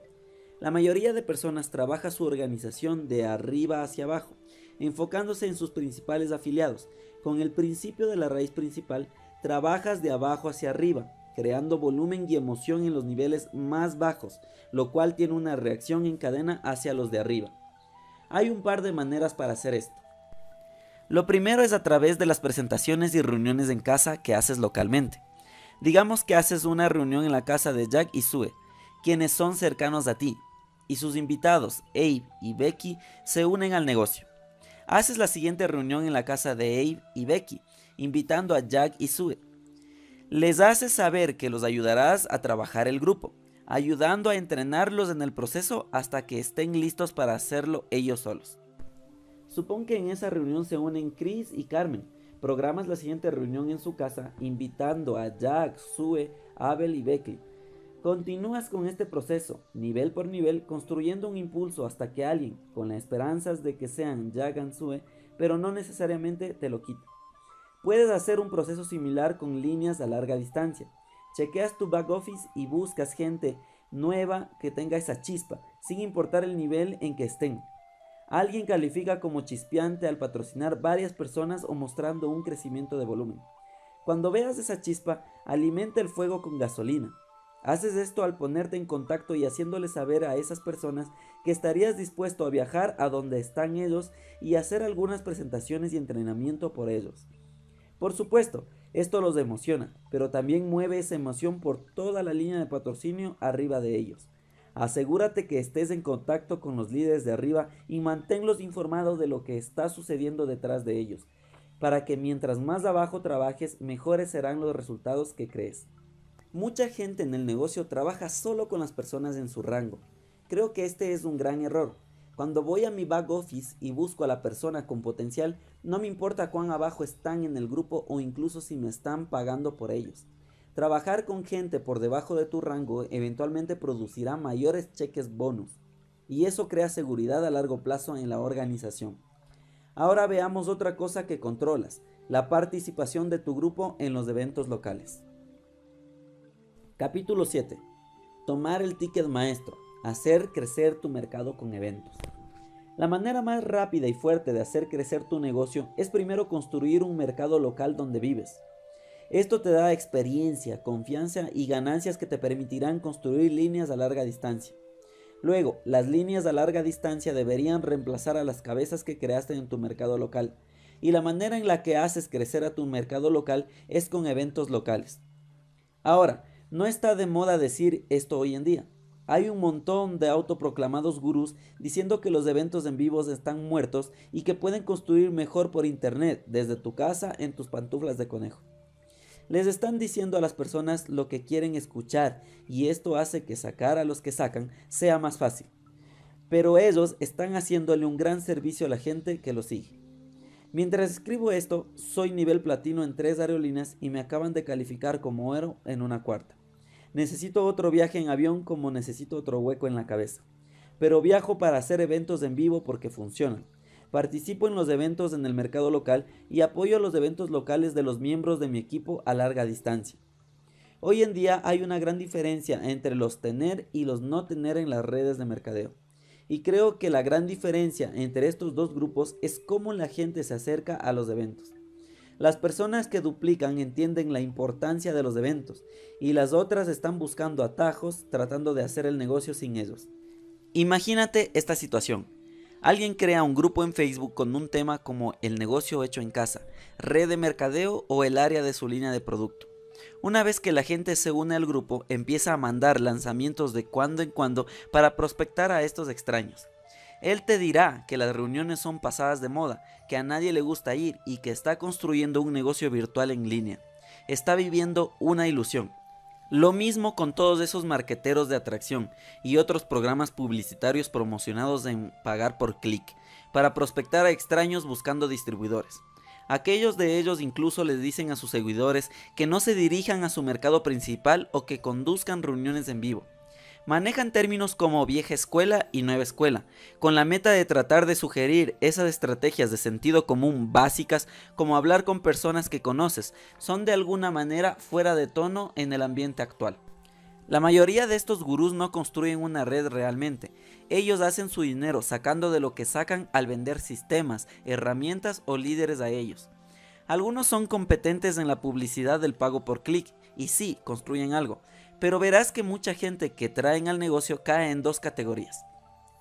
La mayoría de personas trabaja su organización de arriba hacia abajo, enfocándose en sus principales afiliados. Con el principio de la raíz principal, trabajas de abajo hacia arriba, creando volumen y emoción en los niveles más bajos, lo cual tiene una reacción en cadena hacia los de arriba. Hay un par de maneras para hacer esto. Lo primero es a través de las presentaciones y reuniones en casa que haces localmente. Digamos que haces una reunión en la casa de Jack y Sue, quienes son cercanos a ti, y sus invitados, Abe y Becky, se unen al negocio. Haces la siguiente reunión en la casa de Abe y Becky, invitando a Jack y Sue. Les haces saber que los ayudarás a trabajar el grupo, ayudando a entrenarlos en el proceso hasta que estén listos para hacerlo ellos solos. Supón que en esa reunión se unen Chris y Carmen. Programas la siguiente reunión en su casa, invitando a Jack, Sue, Abel y Becky Continúas con este proceso, nivel por nivel, construyendo un impulso hasta que alguien, con las esperanzas de que sean Yagansue, pero no necesariamente te lo quite. Puedes hacer un proceso similar con líneas a larga distancia. Chequeas tu back office y buscas gente nueva que tenga esa chispa, sin importar el nivel en que estén. Alguien califica como chispeante al patrocinar varias personas o mostrando un crecimiento de volumen. Cuando veas esa chispa, alimenta el fuego con gasolina. Haces esto al ponerte en contacto y haciéndole saber a esas personas que estarías dispuesto a viajar a donde están ellos y hacer algunas presentaciones y entrenamiento por ellos. Por supuesto, esto los emociona, pero también mueve esa emoción por toda la línea de patrocinio arriba de ellos. Asegúrate que estés en contacto con los líderes de arriba y manténlos informados de lo que está sucediendo detrás de ellos, para que mientras más abajo trabajes, mejores serán los resultados que crees. Mucha gente en el negocio trabaja solo con las personas en su rango. Creo que este es un gran error. Cuando voy a mi back office y busco a la persona con potencial, no me importa cuán abajo están en el grupo o incluso si me están pagando por ellos. Trabajar con gente por debajo de tu rango eventualmente producirá mayores cheques bonus y eso crea seguridad a largo plazo en la organización. Ahora veamos otra cosa que controlas, la participación de tu grupo en los eventos locales. Capítulo 7. Tomar el ticket maestro, hacer crecer tu mercado con eventos. La manera más rápida y fuerte de hacer crecer tu negocio es primero construir un mercado local donde vives. Esto te da experiencia, confianza y ganancias que te permitirán construir líneas a larga distancia. Luego, las líneas a larga distancia deberían reemplazar a las cabezas que creaste en tu mercado local. Y la manera en la que haces crecer a tu mercado local es con eventos locales. Ahora, no está de moda decir esto hoy en día. Hay un montón de autoproclamados gurús diciendo que los eventos en vivos están muertos y que pueden construir mejor por internet, desde tu casa, en tus pantuflas de conejo. Les están diciendo a las personas lo que quieren escuchar y esto hace que sacar a los que sacan sea más fácil. Pero ellos están haciéndole un gran servicio a la gente que lo sigue. Mientras escribo esto, soy nivel platino en tres aerolíneas y me acaban de calificar como héroe en una cuarta. Necesito otro viaje en avión como necesito otro hueco en la cabeza. Pero viajo para hacer eventos en vivo porque funcionan. Participo en los eventos en el mercado local y apoyo los eventos locales de los miembros de mi equipo a larga distancia. Hoy en día hay una gran diferencia entre los tener y los no tener en las redes de mercadeo. Y creo que la gran diferencia entre estos dos grupos es cómo la gente se acerca a los eventos. Las personas que duplican entienden la importancia de los eventos y las otras están buscando atajos tratando de hacer el negocio sin ellos. Imagínate esta situación. Alguien crea un grupo en Facebook con un tema como el negocio hecho en casa, red de mercadeo o el área de su línea de producto. Una vez que la gente se une al grupo, empieza a mandar lanzamientos de cuando en cuando para prospectar a estos extraños. Él te dirá que las reuniones son pasadas de moda, que a nadie le gusta ir y que está construyendo un negocio virtual en línea. Está viviendo una ilusión. Lo mismo con todos esos marqueteros de atracción y otros programas publicitarios promocionados en pagar por clic, para prospectar a extraños buscando distribuidores. Aquellos de ellos incluso les dicen a sus seguidores que no se dirijan a su mercado principal o que conduzcan reuniones en vivo manejan términos como vieja escuela y nueva escuela, con la meta de tratar de sugerir esas estrategias de sentido común básicas como hablar con personas que conoces, son de alguna manera fuera de tono en el ambiente actual. La mayoría de estos gurús no construyen una red realmente, ellos hacen su dinero sacando de lo que sacan al vender sistemas, herramientas o líderes a ellos. Algunos son competentes en la publicidad del pago por clic y sí, construyen algo, pero verás que mucha gente que traen al negocio cae en dos categorías.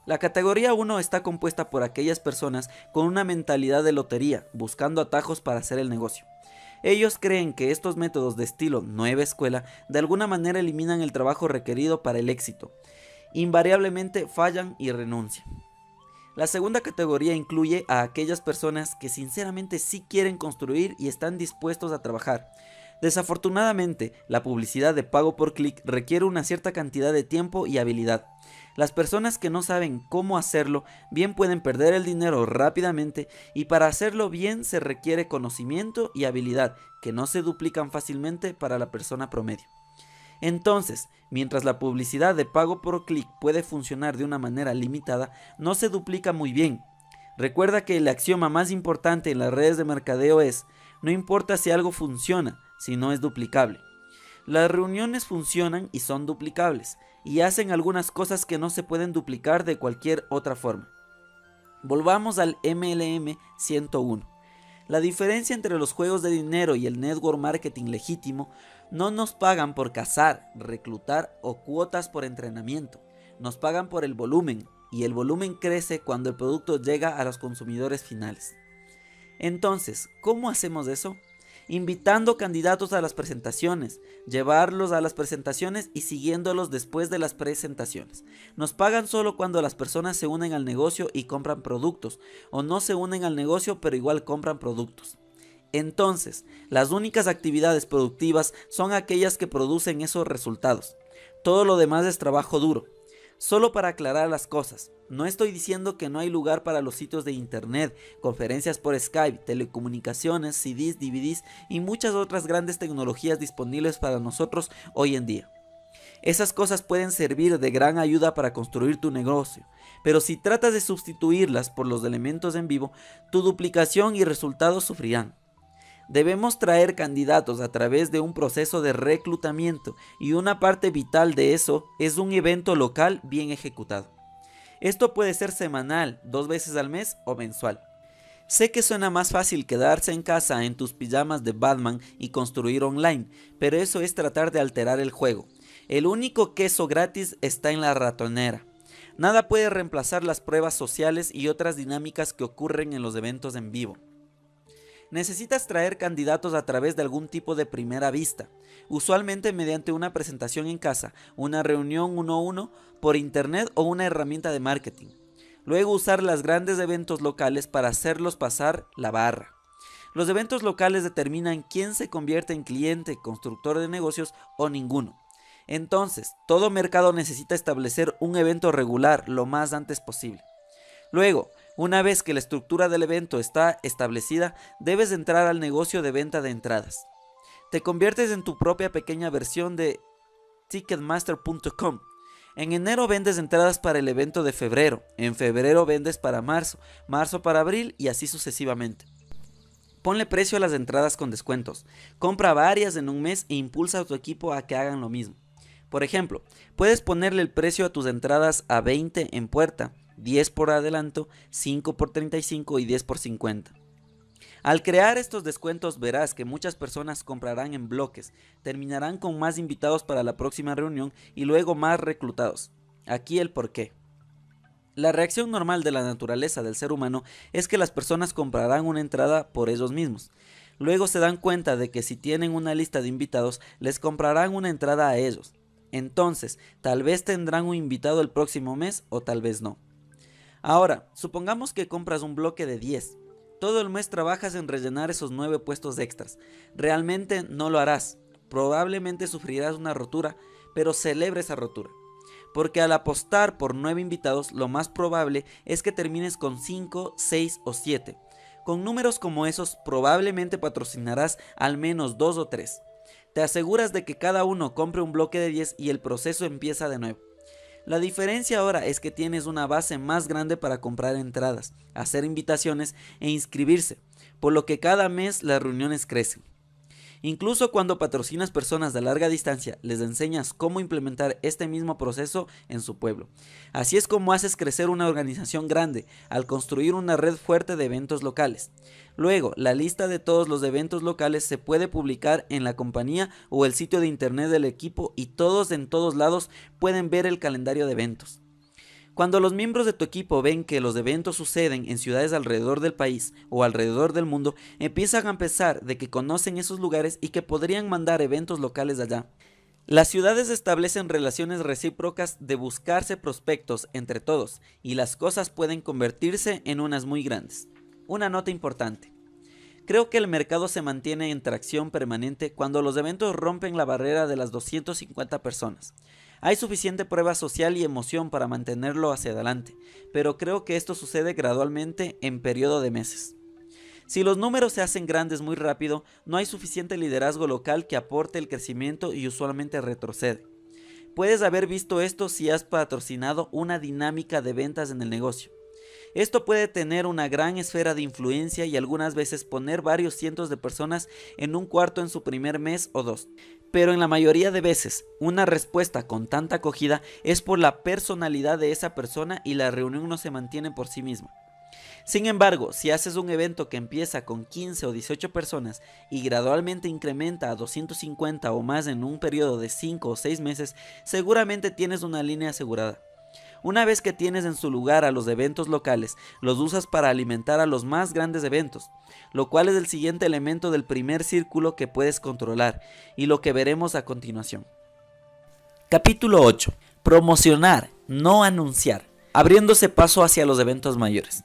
La categoría 1 está compuesta por aquellas personas con una mentalidad de lotería, buscando atajos para hacer el negocio. Ellos creen que estos métodos de estilo nueva escuela de alguna manera eliminan el trabajo requerido para el éxito. Invariablemente fallan y renuncian. La segunda categoría incluye a aquellas personas que sinceramente sí quieren construir y están dispuestos a trabajar, Desafortunadamente, la publicidad de pago por clic requiere una cierta cantidad de tiempo y habilidad. Las personas que no saben cómo hacerlo bien pueden perder el dinero rápidamente y para hacerlo bien se requiere conocimiento y habilidad que no se duplican fácilmente para la persona promedio. Entonces, mientras la publicidad de pago por clic puede funcionar de una manera limitada, no se duplica muy bien. Recuerda que el axioma más importante en las redes de mercadeo es, no importa si algo funciona, si no es duplicable. Las reuniones funcionan y son duplicables, y hacen algunas cosas que no se pueden duplicar de cualquier otra forma. Volvamos al MLM 101. La diferencia entre los juegos de dinero y el network marketing legítimo no nos pagan por cazar, reclutar o cuotas por entrenamiento. Nos pagan por el volumen y el volumen crece cuando el producto llega a los consumidores finales. Entonces, ¿cómo hacemos eso? Invitando candidatos a las presentaciones, llevarlos a las presentaciones y siguiéndolos después de las presentaciones. Nos pagan solo cuando las personas se unen al negocio y compran productos, o no se unen al negocio pero igual compran productos. Entonces, las únicas actividades productivas son aquellas que producen esos resultados. Todo lo demás es trabajo duro. Solo para aclarar las cosas, no estoy diciendo que no hay lugar para los sitios de internet, conferencias por Skype, telecomunicaciones, CDs, DVDs y muchas otras grandes tecnologías disponibles para nosotros hoy en día. Esas cosas pueden servir de gran ayuda para construir tu negocio, pero si tratas de sustituirlas por los elementos en vivo, tu duplicación y resultados sufrirán. Debemos traer candidatos a través de un proceso de reclutamiento y una parte vital de eso es un evento local bien ejecutado. Esto puede ser semanal, dos veces al mes o mensual. Sé que suena más fácil quedarse en casa en tus pijamas de Batman y construir online, pero eso es tratar de alterar el juego. El único queso gratis está en la ratonera. Nada puede reemplazar las pruebas sociales y otras dinámicas que ocurren en los eventos en vivo. Necesitas traer candidatos a través de algún tipo de primera vista, usualmente mediante una presentación en casa, una reunión uno a uno, por internet o una herramienta de marketing. Luego usar los grandes eventos locales para hacerlos pasar la barra. Los eventos locales determinan quién se convierte en cliente, constructor de negocios o ninguno. Entonces, todo mercado necesita establecer un evento regular lo más antes posible. Luego, una vez que la estructura del evento está establecida, debes entrar al negocio de venta de entradas. Te conviertes en tu propia pequeña versión de ticketmaster.com. En enero vendes entradas para el evento de febrero, en febrero vendes para marzo, marzo para abril y así sucesivamente. Ponle precio a las entradas con descuentos, compra varias en un mes e impulsa a tu equipo a que hagan lo mismo. Por ejemplo, puedes ponerle el precio a tus entradas a 20 en puerta, 10 por adelanto, 5 por 35 y 10 por 50. Al crear estos descuentos verás que muchas personas comprarán en bloques, terminarán con más invitados para la próxima reunión y luego más reclutados. Aquí el porqué. La reacción normal de la naturaleza del ser humano es que las personas comprarán una entrada por ellos mismos. Luego se dan cuenta de que si tienen una lista de invitados, les comprarán una entrada a ellos. Entonces, tal vez tendrán un invitado el próximo mes o tal vez no. Ahora, supongamos que compras un bloque de 10. Todo el mes trabajas en rellenar esos 9 puestos extras. Realmente no lo harás. Probablemente sufrirás una rotura, pero celebre esa rotura. Porque al apostar por 9 invitados, lo más probable es que termines con 5, 6 o 7. Con números como esos, probablemente patrocinarás al menos 2 o 3. Te aseguras de que cada uno compre un bloque de 10 y el proceso empieza de nuevo. La diferencia ahora es que tienes una base más grande para comprar entradas, hacer invitaciones e inscribirse, por lo que cada mes las reuniones crecen. Incluso cuando patrocinas personas de larga distancia, les enseñas cómo implementar este mismo proceso en su pueblo. Así es como haces crecer una organización grande al construir una red fuerte de eventos locales. Luego, la lista de todos los eventos locales se puede publicar en la compañía o el sitio de internet del equipo y todos en todos lados pueden ver el calendario de eventos. Cuando los miembros de tu equipo ven que los eventos suceden en ciudades alrededor del país o alrededor del mundo, empiezan a pensar de que conocen esos lugares y que podrían mandar eventos locales allá. Las ciudades establecen relaciones recíprocas de buscarse prospectos entre todos y las cosas pueden convertirse en unas muy grandes. Una nota importante. Creo que el mercado se mantiene en tracción permanente cuando los eventos rompen la barrera de las 250 personas. Hay suficiente prueba social y emoción para mantenerlo hacia adelante, pero creo que esto sucede gradualmente en periodo de meses. Si los números se hacen grandes muy rápido, no hay suficiente liderazgo local que aporte el crecimiento y usualmente retrocede. Puedes haber visto esto si has patrocinado una dinámica de ventas en el negocio. Esto puede tener una gran esfera de influencia y algunas veces poner varios cientos de personas en un cuarto en su primer mes o dos pero en la mayoría de veces una respuesta con tanta acogida es por la personalidad de esa persona y la reunión no se mantiene por sí misma. Sin embargo, si haces un evento que empieza con 15 o 18 personas y gradualmente incrementa a 250 o más en un periodo de 5 o 6 meses, seguramente tienes una línea asegurada. Una vez que tienes en su lugar a los eventos locales, los usas para alimentar a los más grandes eventos, lo cual es el siguiente elemento del primer círculo que puedes controlar y lo que veremos a continuación. Capítulo 8. Promocionar, no anunciar, abriéndose paso hacia los eventos mayores.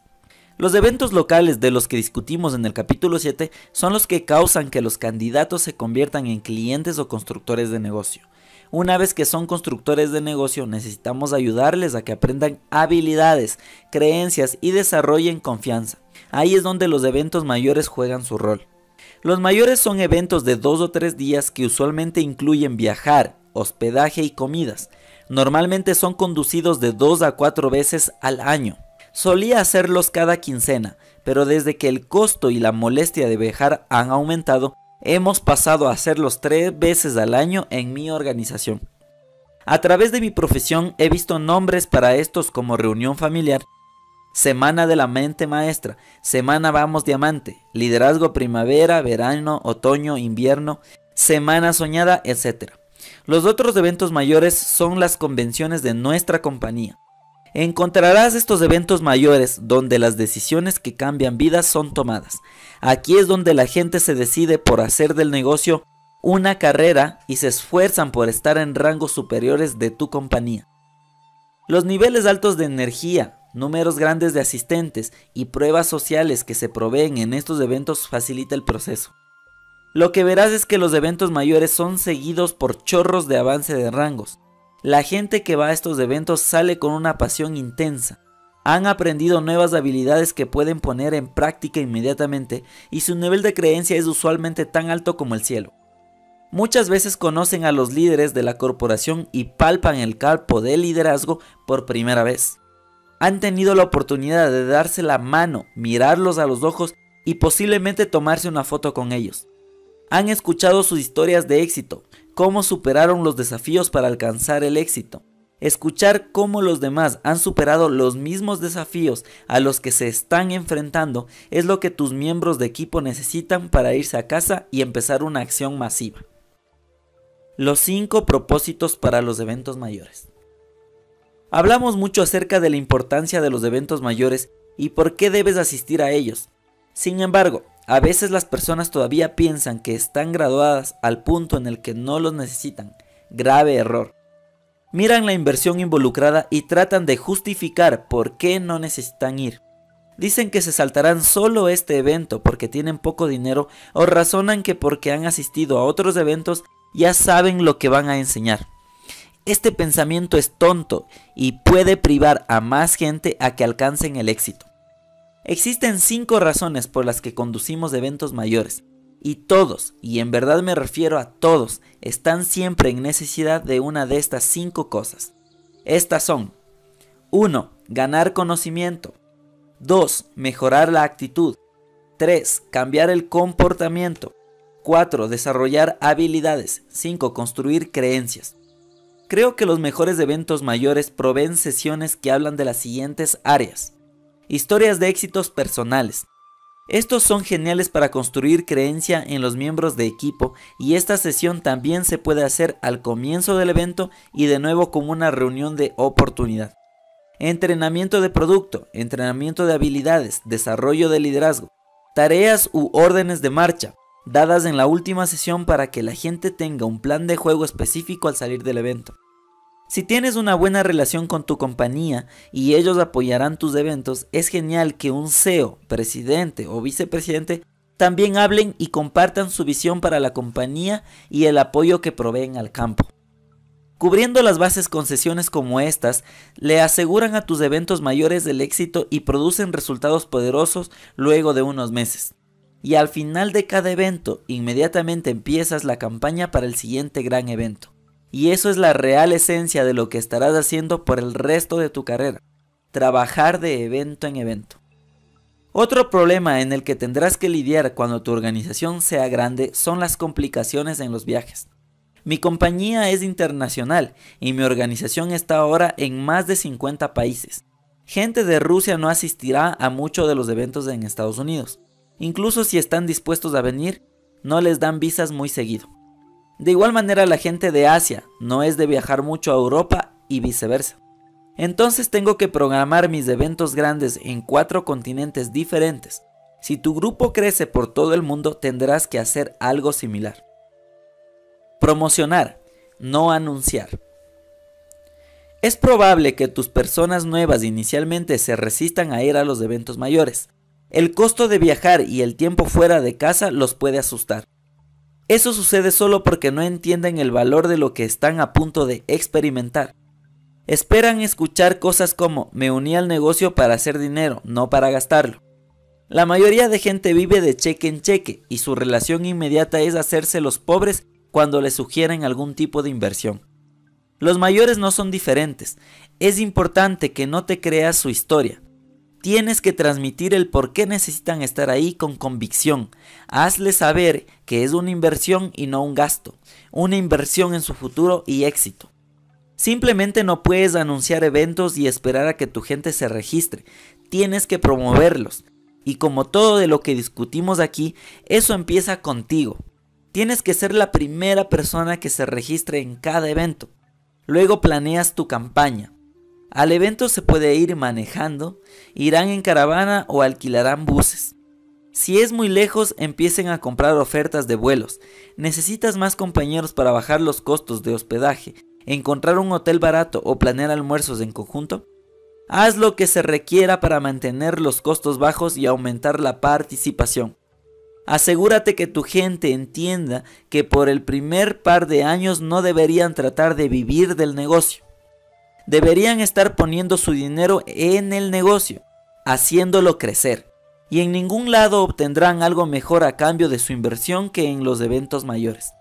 Los eventos locales de los que discutimos en el capítulo 7 son los que causan que los candidatos se conviertan en clientes o constructores de negocio. Una vez que son constructores de negocio, necesitamos ayudarles a que aprendan habilidades, creencias y desarrollen confianza. Ahí es donde los eventos mayores juegan su rol. Los mayores son eventos de dos o tres días que usualmente incluyen viajar, hospedaje y comidas. Normalmente son conducidos de dos a cuatro veces al año. Solía hacerlos cada quincena, pero desde que el costo y la molestia de viajar han aumentado, hemos pasado a hacerlos tres veces al año en mi organización. A través de mi profesión he visto nombres para estos como reunión familiar, semana de la mente maestra, semana vamos diamante, liderazgo primavera, verano, otoño, invierno, semana soñada, etc. Los otros eventos mayores son las convenciones de nuestra compañía. Encontrarás estos eventos mayores donde las decisiones que cambian vidas son tomadas. Aquí es donde la gente se decide por hacer del negocio una carrera y se esfuerzan por estar en rangos superiores de tu compañía. Los niveles altos de energía, números grandes de asistentes y pruebas sociales que se proveen en estos eventos facilita el proceso. Lo que verás es que los eventos mayores son seguidos por chorros de avance de rangos. La gente que va a estos eventos sale con una pasión intensa. Han aprendido nuevas habilidades que pueden poner en práctica inmediatamente y su nivel de creencia es usualmente tan alto como el cielo. Muchas veces conocen a los líderes de la corporación y palpan el campo de liderazgo por primera vez. Han tenido la oportunidad de darse la mano, mirarlos a los ojos y posiblemente tomarse una foto con ellos. Han escuchado sus historias de éxito, cómo superaron los desafíos para alcanzar el éxito. Escuchar cómo los demás han superado los mismos desafíos a los que se están enfrentando es lo que tus miembros de equipo necesitan para irse a casa y empezar una acción masiva. Los 5 propósitos para los eventos mayores. Hablamos mucho acerca de la importancia de los eventos mayores y por qué debes asistir a ellos. Sin embargo, a veces las personas todavía piensan que están graduadas al punto en el que no los necesitan. Grave error. Miran la inversión involucrada y tratan de justificar por qué no necesitan ir. Dicen que se saltarán solo este evento porque tienen poco dinero o razonan que porque han asistido a otros eventos ya saben lo que van a enseñar. Este pensamiento es tonto y puede privar a más gente a que alcancen el éxito. Existen cinco razones por las que conducimos eventos mayores, y todos, y en verdad me refiero a todos, están siempre en necesidad de una de estas cinco cosas. Estas son 1. Ganar conocimiento. 2. Mejorar la actitud. 3. Cambiar el comportamiento. 4. Desarrollar habilidades. 5. Construir creencias. Creo que los mejores eventos mayores proveen sesiones que hablan de las siguientes áreas. Historias de éxitos personales. Estos son geniales para construir creencia en los miembros de equipo y esta sesión también se puede hacer al comienzo del evento y de nuevo como una reunión de oportunidad. Entrenamiento de producto, entrenamiento de habilidades, desarrollo de liderazgo, tareas u órdenes de marcha, dadas en la última sesión para que la gente tenga un plan de juego específico al salir del evento. Si tienes una buena relación con tu compañía y ellos apoyarán tus eventos, es genial que un CEO, presidente o vicepresidente también hablen y compartan su visión para la compañía y el apoyo que proveen al campo. Cubriendo las bases con sesiones como estas, le aseguran a tus eventos mayores el éxito y producen resultados poderosos luego de unos meses. Y al final de cada evento, inmediatamente empiezas la campaña para el siguiente gran evento. Y eso es la real esencia de lo que estarás haciendo por el resto de tu carrera. Trabajar de evento en evento. Otro problema en el que tendrás que lidiar cuando tu organización sea grande son las complicaciones en los viajes. Mi compañía es internacional y mi organización está ahora en más de 50 países. Gente de Rusia no asistirá a muchos de los eventos en Estados Unidos. Incluso si están dispuestos a venir, no les dan visas muy seguido. De igual manera la gente de Asia no es de viajar mucho a Europa y viceversa. Entonces tengo que programar mis eventos grandes en cuatro continentes diferentes. Si tu grupo crece por todo el mundo tendrás que hacer algo similar. Promocionar, no anunciar. Es probable que tus personas nuevas inicialmente se resistan a ir a los eventos mayores. El costo de viajar y el tiempo fuera de casa los puede asustar. Eso sucede solo porque no entienden el valor de lo que están a punto de experimentar. Esperan escuchar cosas como me uní al negocio para hacer dinero, no para gastarlo. La mayoría de gente vive de cheque en cheque y su relación inmediata es hacerse los pobres cuando les sugieren algún tipo de inversión. Los mayores no son diferentes. Es importante que no te creas su historia. Tienes que transmitir el por qué necesitan estar ahí con convicción. Hazle saber que es una inversión y no un gasto, una inversión en su futuro y éxito. Simplemente no puedes anunciar eventos y esperar a que tu gente se registre. Tienes que promoverlos. Y como todo de lo que discutimos aquí, eso empieza contigo. Tienes que ser la primera persona que se registre en cada evento. Luego planeas tu campaña. Al evento se puede ir manejando, irán en caravana o alquilarán buses. Si es muy lejos, empiecen a comprar ofertas de vuelos. Necesitas más compañeros para bajar los costos de hospedaje, encontrar un hotel barato o planear almuerzos en conjunto. Haz lo que se requiera para mantener los costos bajos y aumentar la participación. Asegúrate que tu gente entienda que por el primer par de años no deberían tratar de vivir del negocio deberían estar poniendo su dinero en el negocio, haciéndolo crecer. Y en ningún lado obtendrán algo mejor a cambio de su inversión que en los eventos mayores.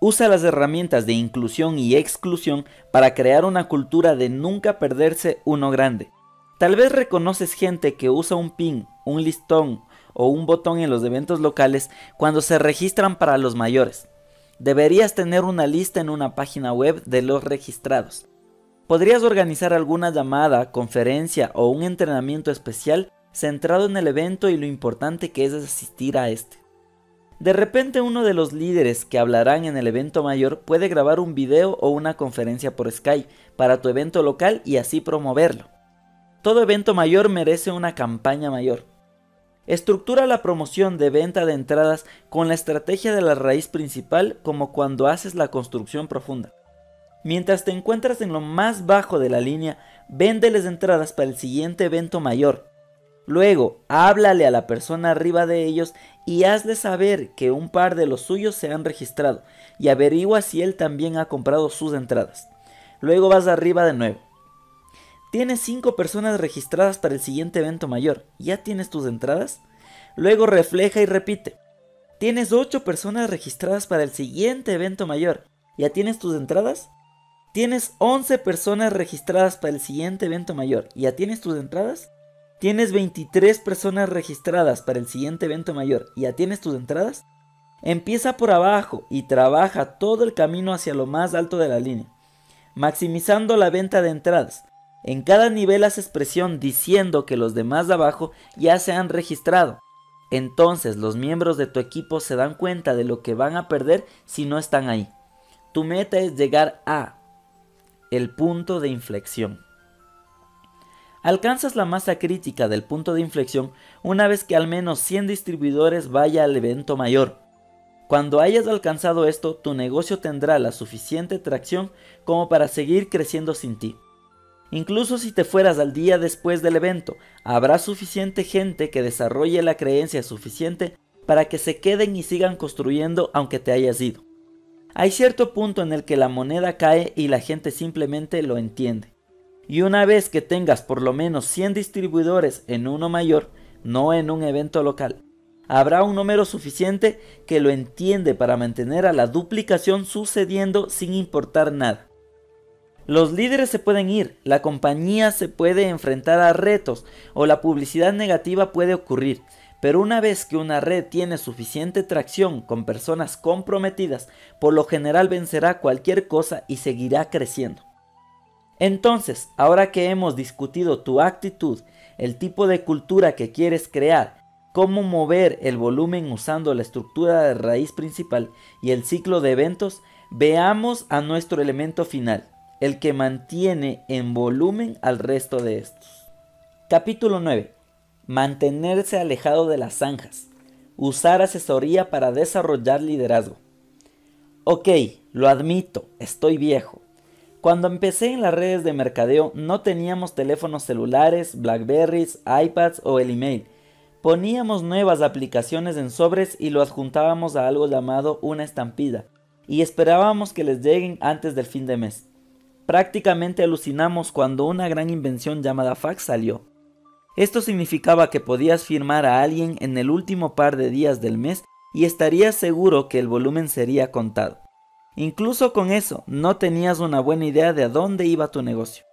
Usa las herramientas de inclusión y exclusión para crear una cultura de nunca perderse uno grande. Tal vez reconoces gente que usa un pin, un listón o un botón en los eventos locales cuando se registran para los mayores. Deberías tener una lista en una página web de los registrados. Podrías organizar alguna llamada, conferencia o un entrenamiento especial centrado en el evento y lo importante que es asistir a este. De repente uno de los líderes que hablarán en el evento mayor puede grabar un video o una conferencia por Skype para tu evento local y así promoverlo. Todo evento mayor merece una campaña mayor. Estructura la promoción de venta de entradas con la estrategia de la raíz principal como cuando haces la construcción profunda. Mientras te encuentras en lo más bajo de la línea, véndeles entradas para el siguiente evento mayor. Luego, háblale a la persona arriba de ellos y hazle saber que un par de los suyos se han registrado y averigua si él también ha comprado sus entradas. Luego vas arriba de nuevo. Tienes 5 personas registradas para el siguiente evento mayor. ¿Ya tienes tus entradas? Luego refleja y repite. Tienes 8 personas registradas para el siguiente evento mayor. ¿Ya tienes tus entradas? Tienes 11 personas registradas para el siguiente evento mayor. ¿Ya tienes tus entradas? Tienes 23 personas registradas para el siguiente evento mayor. ¿Ya tienes tus entradas? Empieza por abajo y trabaja todo el camino hacia lo más alto de la línea, maximizando la venta de entradas. En cada nivel haces presión diciendo que los demás de abajo ya se han registrado. Entonces los miembros de tu equipo se dan cuenta de lo que van a perder si no están ahí. Tu meta es llegar a el punto de inflexión. Alcanzas la masa crítica del punto de inflexión una vez que al menos 100 distribuidores vaya al evento mayor. Cuando hayas alcanzado esto, tu negocio tendrá la suficiente tracción como para seguir creciendo sin ti. Incluso si te fueras al día después del evento, habrá suficiente gente que desarrolle la creencia suficiente para que se queden y sigan construyendo aunque te hayas ido. Hay cierto punto en el que la moneda cae y la gente simplemente lo entiende. Y una vez que tengas por lo menos 100 distribuidores en uno mayor, no en un evento local, habrá un número suficiente que lo entiende para mantener a la duplicación sucediendo sin importar nada. Los líderes se pueden ir, la compañía se puede enfrentar a retos o la publicidad negativa puede ocurrir, pero una vez que una red tiene suficiente tracción con personas comprometidas, por lo general vencerá cualquier cosa y seguirá creciendo. Entonces, ahora que hemos discutido tu actitud, el tipo de cultura que quieres crear, cómo mover el volumen usando la estructura de raíz principal y el ciclo de eventos, veamos a nuestro elemento final, el que mantiene en volumen al resto de estos. Capítulo 9 mantenerse alejado de las zanjas, usar asesoría para desarrollar liderazgo. Ok, lo admito, estoy viejo. Cuando empecé en las redes de mercadeo no teníamos teléfonos celulares, Blackberries, iPads o el email, Poníamos nuevas aplicaciones en sobres y lo adjuntábamos a algo llamado una estampida, y esperábamos que les lleguen antes del fin de mes. Prácticamente alucinamos cuando una gran invención llamada fax salió. Esto significaba que podías firmar a alguien en el último par de días del mes y estarías seguro que el volumen sería contado. Incluso con eso, no tenías una buena idea de a dónde iba tu negocio.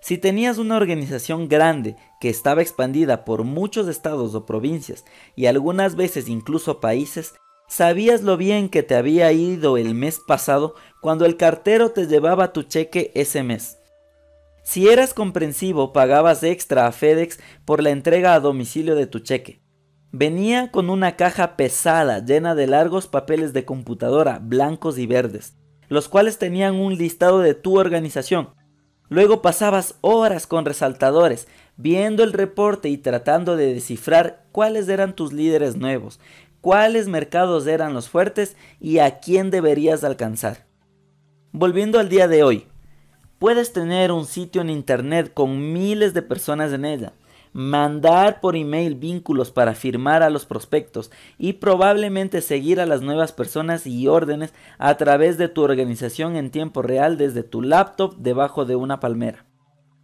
Si tenías una organización grande que estaba expandida por muchos estados o provincias y algunas veces incluso países, sabías lo bien que te había ido el mes pasado cuando el cartero te llevaba tu cheque ese mes. Si eras comprensivo, pagabas extra a FedEx por la entrega a domicilio de tu cheque. Venía con una caja pesada llena de largos papeles de computadora blancos y verdes, los cuales tenían un listado de tu organización, Luego pasabas horas con resaltadores, viendo el reporte y tratando de descifrar cuáles eran tus líderes nuevos, cuáles mercados eran los fuertes y a quién deberías alcanzar. Volviendo al día de hoy, puedes tener un sitio en internet con miles de personas en ella, mandar por email vínculos para firmar a los prospectos y probablemente seguir a las nuevas personas y órdenes a través de tu organización en tiempo real desde tu laptop debajo de una palmera.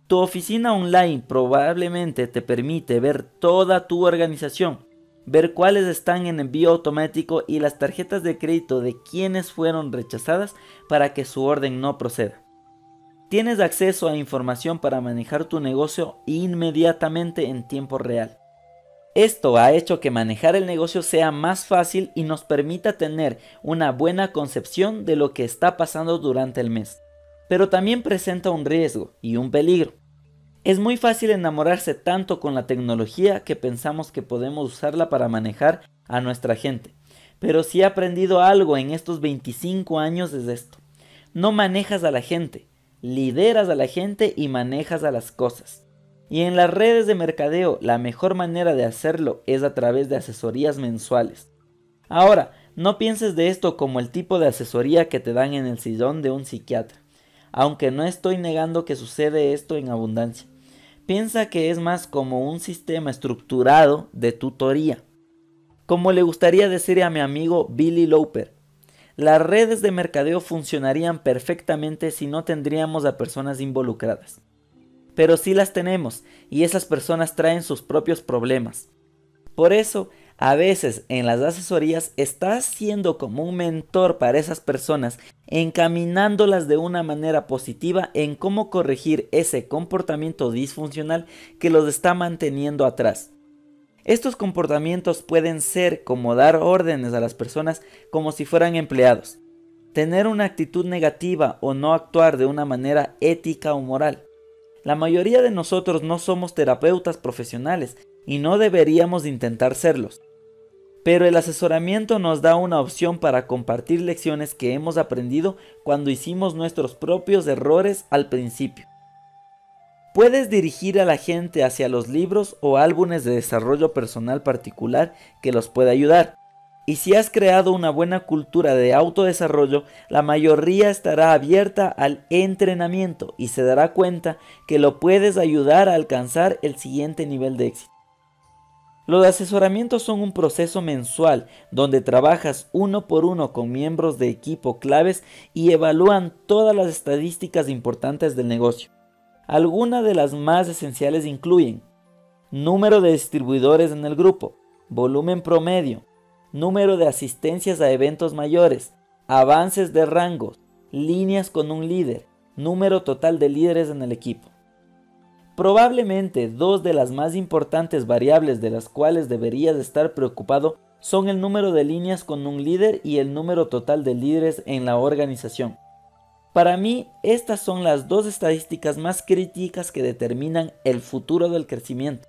Tu oficina online probablemente te permite ver toda tu organización, ver cuáles están en envío automático y las tarjetas de crédito de quienes fueron rechazadas para que su orden no proceda. Tienes acceso a información para manejar tu negocio inmediatamente en tiempo real. Esto ha hecho que manejar el negocio sea más fácil y nos permita tener una buena concepción de lo que está pasando durante el mes. Pero también presenta un riesgo y un peligro. Es muy fácil enamorarse tanto con la tecnología que pensamos que podemos usarla para manejar a nuestra gente. Pero si he aprendido algo en estos 25 años es esto. No manejas a la gente, lideras a la gente y manejas a las cosas. Y en las redes de mercadeo la mejor manera de hacerlo es a través de asesorías mensuales. Ahora, no pienses de esto como el tipo de asesoría que te dan en el sillón de un psiquiatra, aunque no estoy negando que sucede esto en abundancia. Piensa que es más como un sistema estructurado de tutoría. Como le gustaría decir a mi amigo Billy Lauper, las redes de mercadeo funcionarían perfectamente si no tendríamos a personas involucradas. Pero sí las tenemos y esas personas traen sus propios problemas. Por eso, a veces en las asesorías estás siendo como un mentor para esas personas, encaminándolas de una manera positiva en cómo corregir ese comportamiento disfuncional que los está manteniendo atrás. Estos comportamientos pueden ser como dar órdenes a las personas como si fueran empleados, tener una actitud negativa o no actuar de una manera ética o moral. La mayoría de nosotros no somos terapeutas profesionales y no deberíamos intentar serlos. Pero el asesoramiento nos da una opción para compartir lecciones que hemos aprendido cuando hicimos nuestros propios errores al principio. Puedes dirigir a la gente hacia los libros o álbumes de desarrollo personal particular que los pueda ayudar. Y si has creado una buena cultura de autodesarrollo, la mayoría estará abierta al entrenamiento y se dará cuenta que lo puedes ayudar a alcanzar el siguiente nivel de éxito. Los asesoramientos son un proceso mensual donde trabajas uno por uno con miembros de equipo claves y evalúan todas las estadísticas importantes del negocio. Algunas de las más esenciales incluyen número de distribuidores en el grupo, volumen promedio, número de asistencias a eventos mayores, avances de rangos, líneas con un líder, número total de líderes en el equipo. Probablemente dos de las más importantes variables de las cuales deberías estar preocupado son el número de líneas con un líder y el número total de líderes en la organización. Para mí, estas son las dos estadísticas más críticas que determinan el futuro del crecimiento.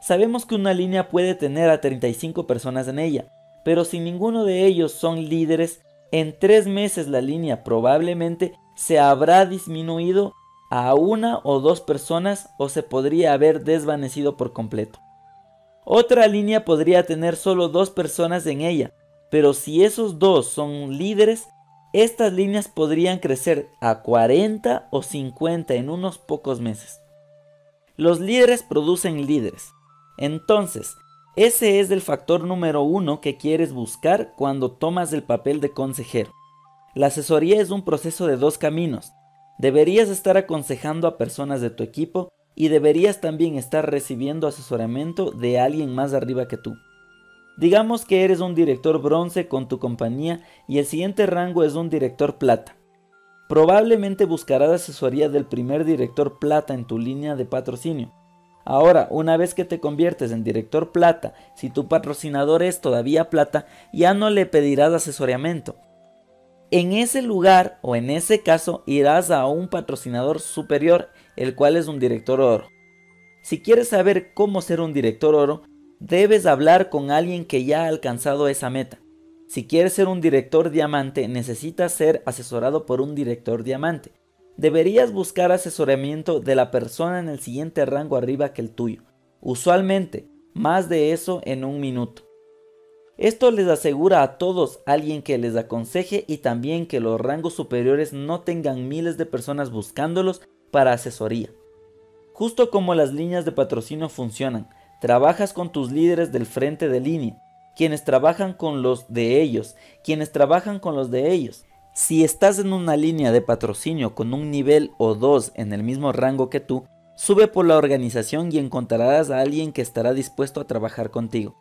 Sabemos que una línea puede tener a 35 personas en ella, pero si ninguno de ellos son líderes, en tres meses la línea probablemente se habrá disminuido a una o dos personas o se podría haber desvanecido por completo. Otra línea podría tener solo dos personas en ella, pero si esos dos son líderes, estas líneas podrían crecer a 40 o 50 en unos pocos meses. Los líderes producen líderes. Entonces, Ese es el factor número uno que quieres buscar cuando tomas el papel de consejero. La asesoría es un proceso de dos caminos. Deberías estar aconsejando a personas de tu equipo y deberías también estar recibiendo asesoramiento de alguien más arriba que tú. Digamos que eres un director bronce con tu compañía y el siguiente rango es un director plata. Probablemente buscarás asesoría del primer director plata en tu línea de patrocinio. Ahora, una vez que te conviertes en director plata, si tu patrocinador es todavía plata, ya no le pedirás asesoramiento. En ese lugar o en ese caso irás a un patrocinador superior, el cual es un director oro. Si quieres saber cómo ser un director oro, Debes hablar con alguien que ya ha alcanzado esa meta. Si quieres ser un director diamante, necesitas ser asesorado por un director diamante. Deberías buscar asesoramiento de la persona en el siguiente rango arriba que el tuyo. Usualmente, más de eso en un minuto. Esto les asegura a todos alguien que les aconseje y también que los rangos superiores no tengan miles de personas buscándolos para asesoría. Justo como las líneas de patrocinio funcionan, Trabajas con tus líderes del frente de línea, quienes trabajan con los de ellos, quienes trabajan con los de ellos. Si estás en una línea de patrocinio con un nivel o dos en el mismo rango que tú, sube por la organización y encontrarás a alguien que estará dispuesto a trabajar contigo.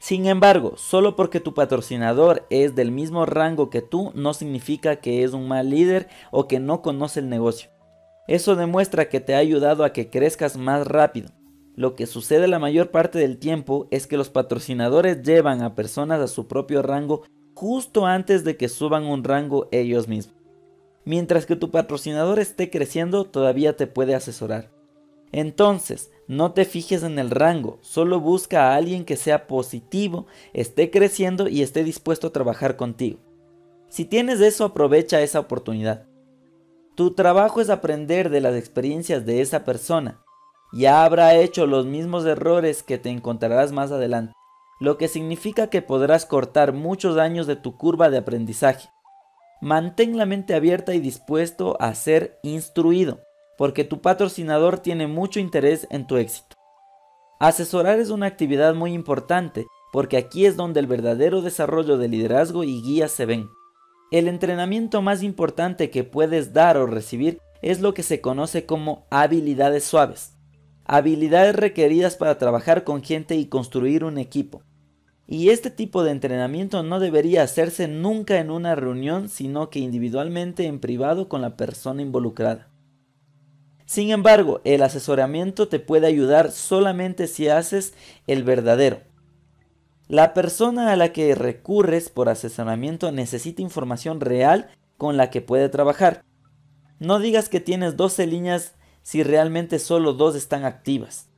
Sin embargo, solo porque tu patrocinador es del mismo rango que tú no significa que es un mal líder o que no conoce el negocio. Eso demuestra que te ha ayudado a que crezcas más rápido. Lo que sucede la mayor parte del tiempo es que los patrocinadores llevan a personas a su propio rango justo antes de que suban un rango ellos mismos. Mientras que tu patrocinador esté creciendo, todavía te puede asesorar. Entonces, no te fijes en el rango, solo busca a alguien que sea positivo, esté creciendo y esté dispuesto a trabajar contigo. Si tienes eso, aprovecha esa oportunidad. Tu trabajo es aprender de las experiencias de esa persona ya habrá hecho los mismos errores que te encontrarás más adelante, lo que significa que podrás cortar muchos años de tu curva de aprendizaje. Mantén la mente abierta y dispuesto a ser instruido, porque tu patrocinador tiene mucho interés en tu éxito. Asesorar es una actividad muy importante, porque aquí es donde el verdadero desarrollo de liderazgo y guía se ven. El entrenamiento más importante que puedes dar o recibir es lo que se conoce como habilidades suaves habilidades requeridas para trabajar con gente y construir un equipo. Y este tipo de entrenamiento no debería hacerse nunca en una reunión, sino que individualmente en privado con la persona involucrada. Sin embargo, el asesoramiento te puede ayudar solamente si haces el verdadero. La persona a la que recurres por asesoramiento necesita información real con la que puede trabajar. No digas que tienes 12 líneas si realmente solo dos están activas.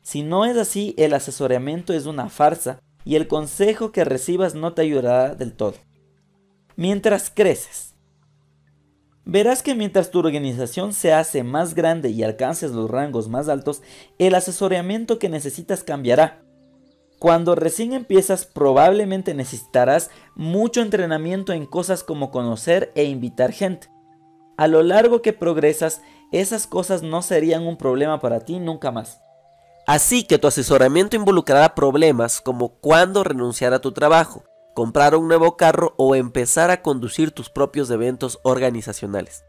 Si no es así, el asesoramiento es una farsa y el consejo que recibas no te ayudará del todo. Mientras creces. Verás que mientras tu organización se hace más grande y alcances los rangos más altos, el asesoramiento que necesitas cambiará. Cuando recién empiezas probablemente necesitarás mucho entrenamiento en cosas como conocer e invitar gente. A lo largo que progresas, esas cosas no serían un problema para ti nunca más. Así que tu asesoramiento involucrará problemas como cuándo renunciar a tu trabajo, comprar un nuevo carro o empezar a conducir tus propios eventos organizacionales.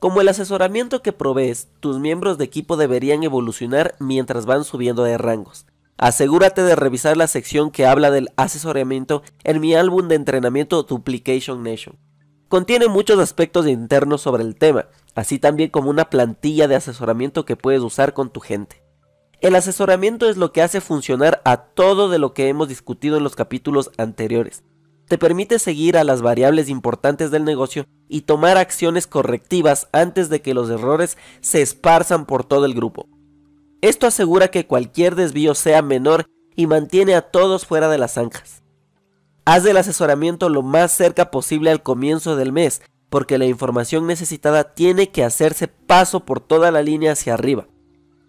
Como el asesoramiento que provees, tus miembros de equipo deberían evolucionar mientras van subiendo de rangos. Asegúrate de revisar la sección que habla del asesoramiento en mi álbum de entrenamiento Duplication Nation. Contiene muchos aspectos internos sobre el tema, así también como una plantilla de asesoramiento que puedes usar con tu gente. El asesoramiento es lo que hace funcionar a todo de lo que hemos discutido en los capítulos anteriores. Te permite seguir a las variables importantes del negocio y tomar acciones correctivas antes de que los errores se esparzan por todo el grupo. Esto asegura que cualquier desvío sea menor y mantiene a todos fuera de las zanjas. Haz del asesoramiento lo más cerca posible al comienzo del mes, porque la información necesitada tiene que hacerse paso por toda la línea hacia arriba.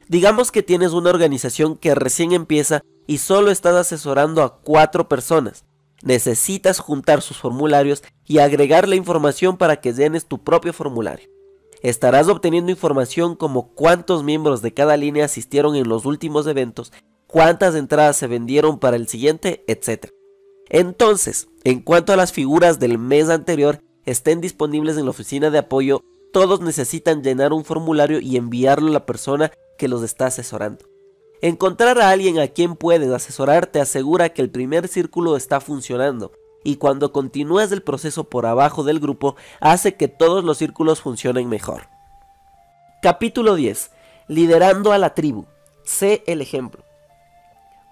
Digamos que tienes una organización que recién empieza y solo estás asesorando a cuatro personas. Necesitas juntar sus formularios y agregar la información para que llenes tu propio formulario. Estarás obteniendo información como cuántos miembros de cada línea asistieron en los últimos eventos, cuántas entradas se vendieron para el siguiente, etc. Entonces, en cuanto a las figuras del mes anterior estén disponibles en la oficina de apoyo, todos necesitan llenar un formulario y enviarlo a la persona que los está asesorando. Encontrar a alguien a quien puedes asesorar te asegura que el primer círculo está funcionando y cuando continúas el proceso por abajo del grupo hace que todos los círculos funcionen mejor. Capítulo 10. Liderando a la tribu. Sé el ejemplo.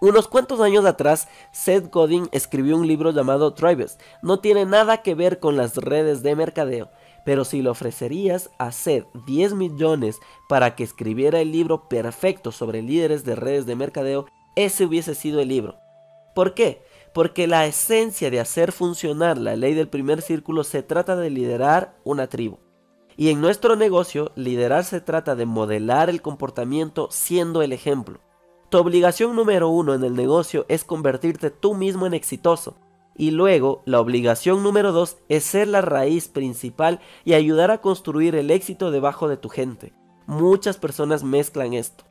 Unos cuantos años atrás, Seth Godin escribió un libro llamado Tribes. No tiene nada que ver con las redes de mercadeo, pero si le ofrecerías a Seth 10 millones para que escribiera el libro perfecto sobre líderes de redes de mercadeo, ese hubiese sido el libro. ¿Por qué? Porque la esencia de hacer funcionar la ley del primer círculo se trata de liderar una tribu. Y en nuestro negocio, liderar se trata de modelar el comportamiento siendo el ejemplo. Tu obligación número uno en el negocio es convertirte tú mismo en exitoso. Y luego, la obligación número dos es ser la raíz principal y ayudar a construir el éxito debajo de tu gente. Muchas personas mezclan esto.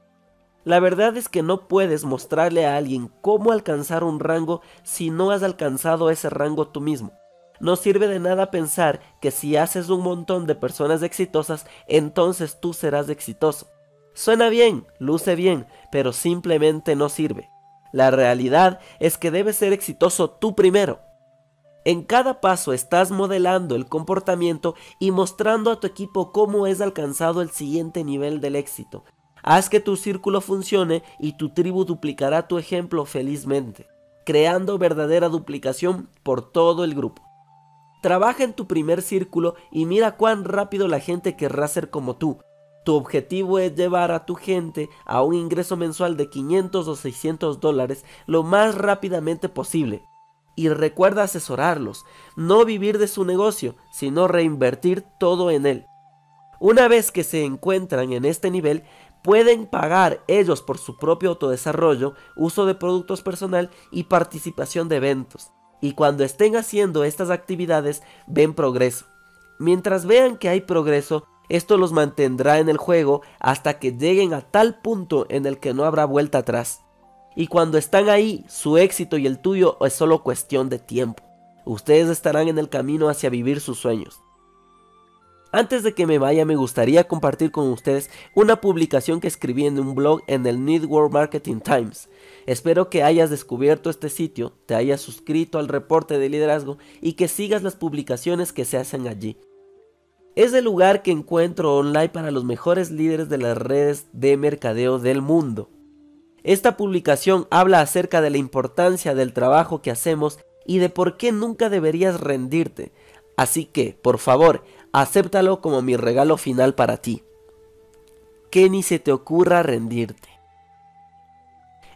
La verdad es que no puedes mostrarle a alguien cómo alcanzar un rango si no has alcanzado ese rango tú mismo. No sirve de nada pensar que si haces un montón de personas exitosas, entonces tú serás exitoso. Suena bien, luce bien, pero simplemente no sirve. La realidad es que debes ser exitoso tú primero. En cada paso estás modelando el comportamiento y mostrando a tu equipo cómo es alcanzado el siguiente nivel del éxito. Haz que tu círculo funcione y tu tribu duplicará tu ejemplo felizmente, creando verdadera duplicación por todo el grupo. Trabaja en tu primer círculo y mira cuán rápido la gente querrá ser como tú, tu objetivo es llevar a tu gente a un ingreso mensual de 500 o 600 dólares lo más rápidamente posible. Y recuerda asesorarlos, no vivir de su negocio, sino reinvertir todo en él. Una vez que se encuentran en este nivel, pueden pagar ellos por su propio autodesarrollo, uso de productos personal y participación de eventos. Y cuando estén haciendo estas actividades, ven progreso. Mientras vean que hay progreso, esto los mantendrá en el juego hasta que lleguen a tal punto en el que no habrá vuelta atrás. Y cuando están ahí, su éxito y el tuyo es solo cuestión de tiempo. Ustedes estarán en el camino hacia vivir sus sueños. Antes de que me vaya, me gustaría compartir con ustedes una publicación que escribí en un blog en el Network Marketing Times. Espero que hayas descubierto este sitio, te hayas suscrito al reporte de liderazgo y que sigas las publicaciones que se hacen allí. Es el lugar que encuentro online para los mejores líderes de las redes de mercadeo del mundo. Esta publicación habla acerca de la importancia del trabajo que hacemos y de por qué nunca deberías rendirte. Así que, por favor, acéptalo como mi regalo final para ti. Que ni se te ocurra rendirte.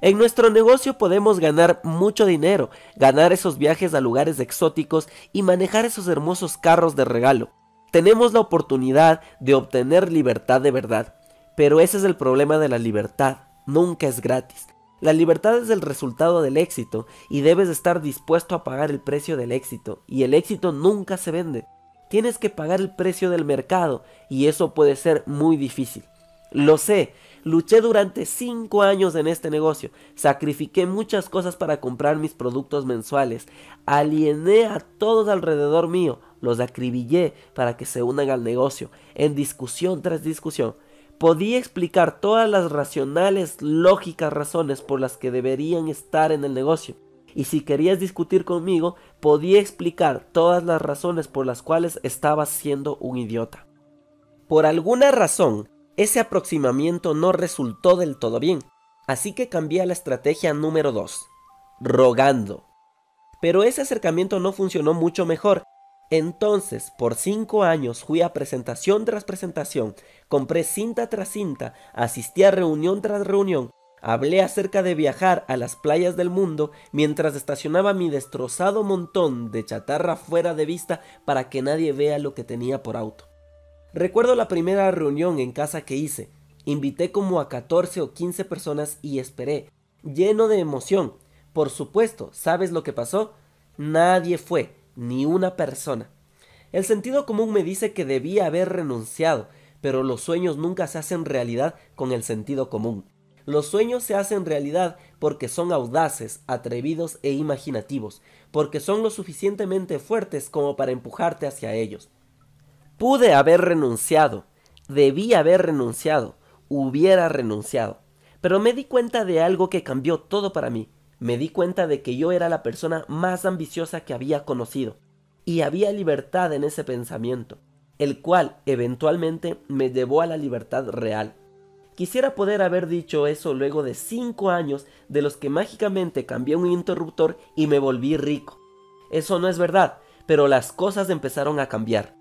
En nuestro negocio podemos ganar mucho dinero, ganar esos viajes a lugares exóticos y manejar esos hermosos carros de regalo. Tenemos la oportunidad de obtener libertad de verdad, pero ese es el problema de la libertad, nunca es gratis. La libertad es el resultado del éxito y debes estar dispuesto a pagar el precio del éxito y el éxito nunca se vende. Tienes que pagar el precio del mercado y eso puede ser muy difícil. Lo sé, luché durante 5 años en este negocio, sacrifiqué muchas cosas para comprar mis productos mensuales, aliené a todos alrededor mío, los acribillé para que se unan al negocio, en discusión tras discusión. Podía explicar todas las racionales, lógicas razones por las que deberían estar en el negocio. Y si querías discutir conmigo, podía explicar todas las razones por las cuales estabas siendo un idiota. Por alguna razón, ese aproximamiento no resultó del todo bien, así que cambié a la estrategia número 2, rogando. Pero ese acercamiento no funcionó mucho mejor entonces, por cinco años fui a presentación tras presentación, compré cinta tras cinta, asistí a reunión tras reunión, hablé acerca de viajar a las playas del mundo mientras estacionaba mi destrozado montón de chatarra fuera de vista para que nadie vea lo que tenía por auto. Recuerdo la primera reunión en casa que hice. Invité como a 14 o 15 personas y esperé, lleno de emoción. Por supuesto, ¿sabes lo que pasó? Nadie fue ni una persona. El sentido común me dice que debía haber renunciado, pero los sueños nunca se hacen realidad con el sentido común. Los sueños se hacen realidad porque son audaces, atrevidos e imaginativos, porque son lo suficientemente fuertes como para empujarte hacia ellos. Pude haber renunciado, debí haber renunciado, hubiera renunciado, pero me di cuenta de algo que cambió todo para mí. Me di cuenta de que yo era la persona más ambiciosa que había conocido, y había libertad en ese pensamiento, el cual eventualmente me llevó a la libertad real. Quisiera poder haber dicho eso luego de cinco años de los que mágicamente cambié un interruptor y me volví rico. Eso no es verdad, pero las cosas empezaron a cambiar.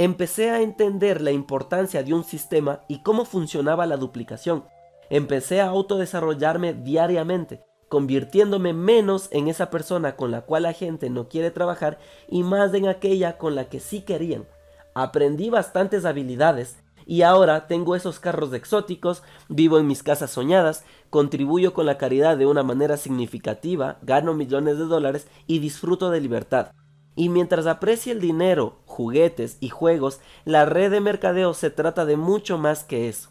Empecé a entender la importancia de un sistema y cómo funcionaba la duplicación. Empecé a autodesarrollarme diariamente, convirtiéndome menos en esa persona con la cual la gente no quiere trabajar y más en aquella con la que sí querían. Aprendí bastantes habilidades y ahora tengo esos carros exóticos, vivo en mis casas soñadas, contribuyo con la caridad de una manera significativa, gano millones de dólares y disfruto de libertad. Y mientras aprecie el dinero, juguetes y juegos, la red de mercadeo se trata de mucho más que eso.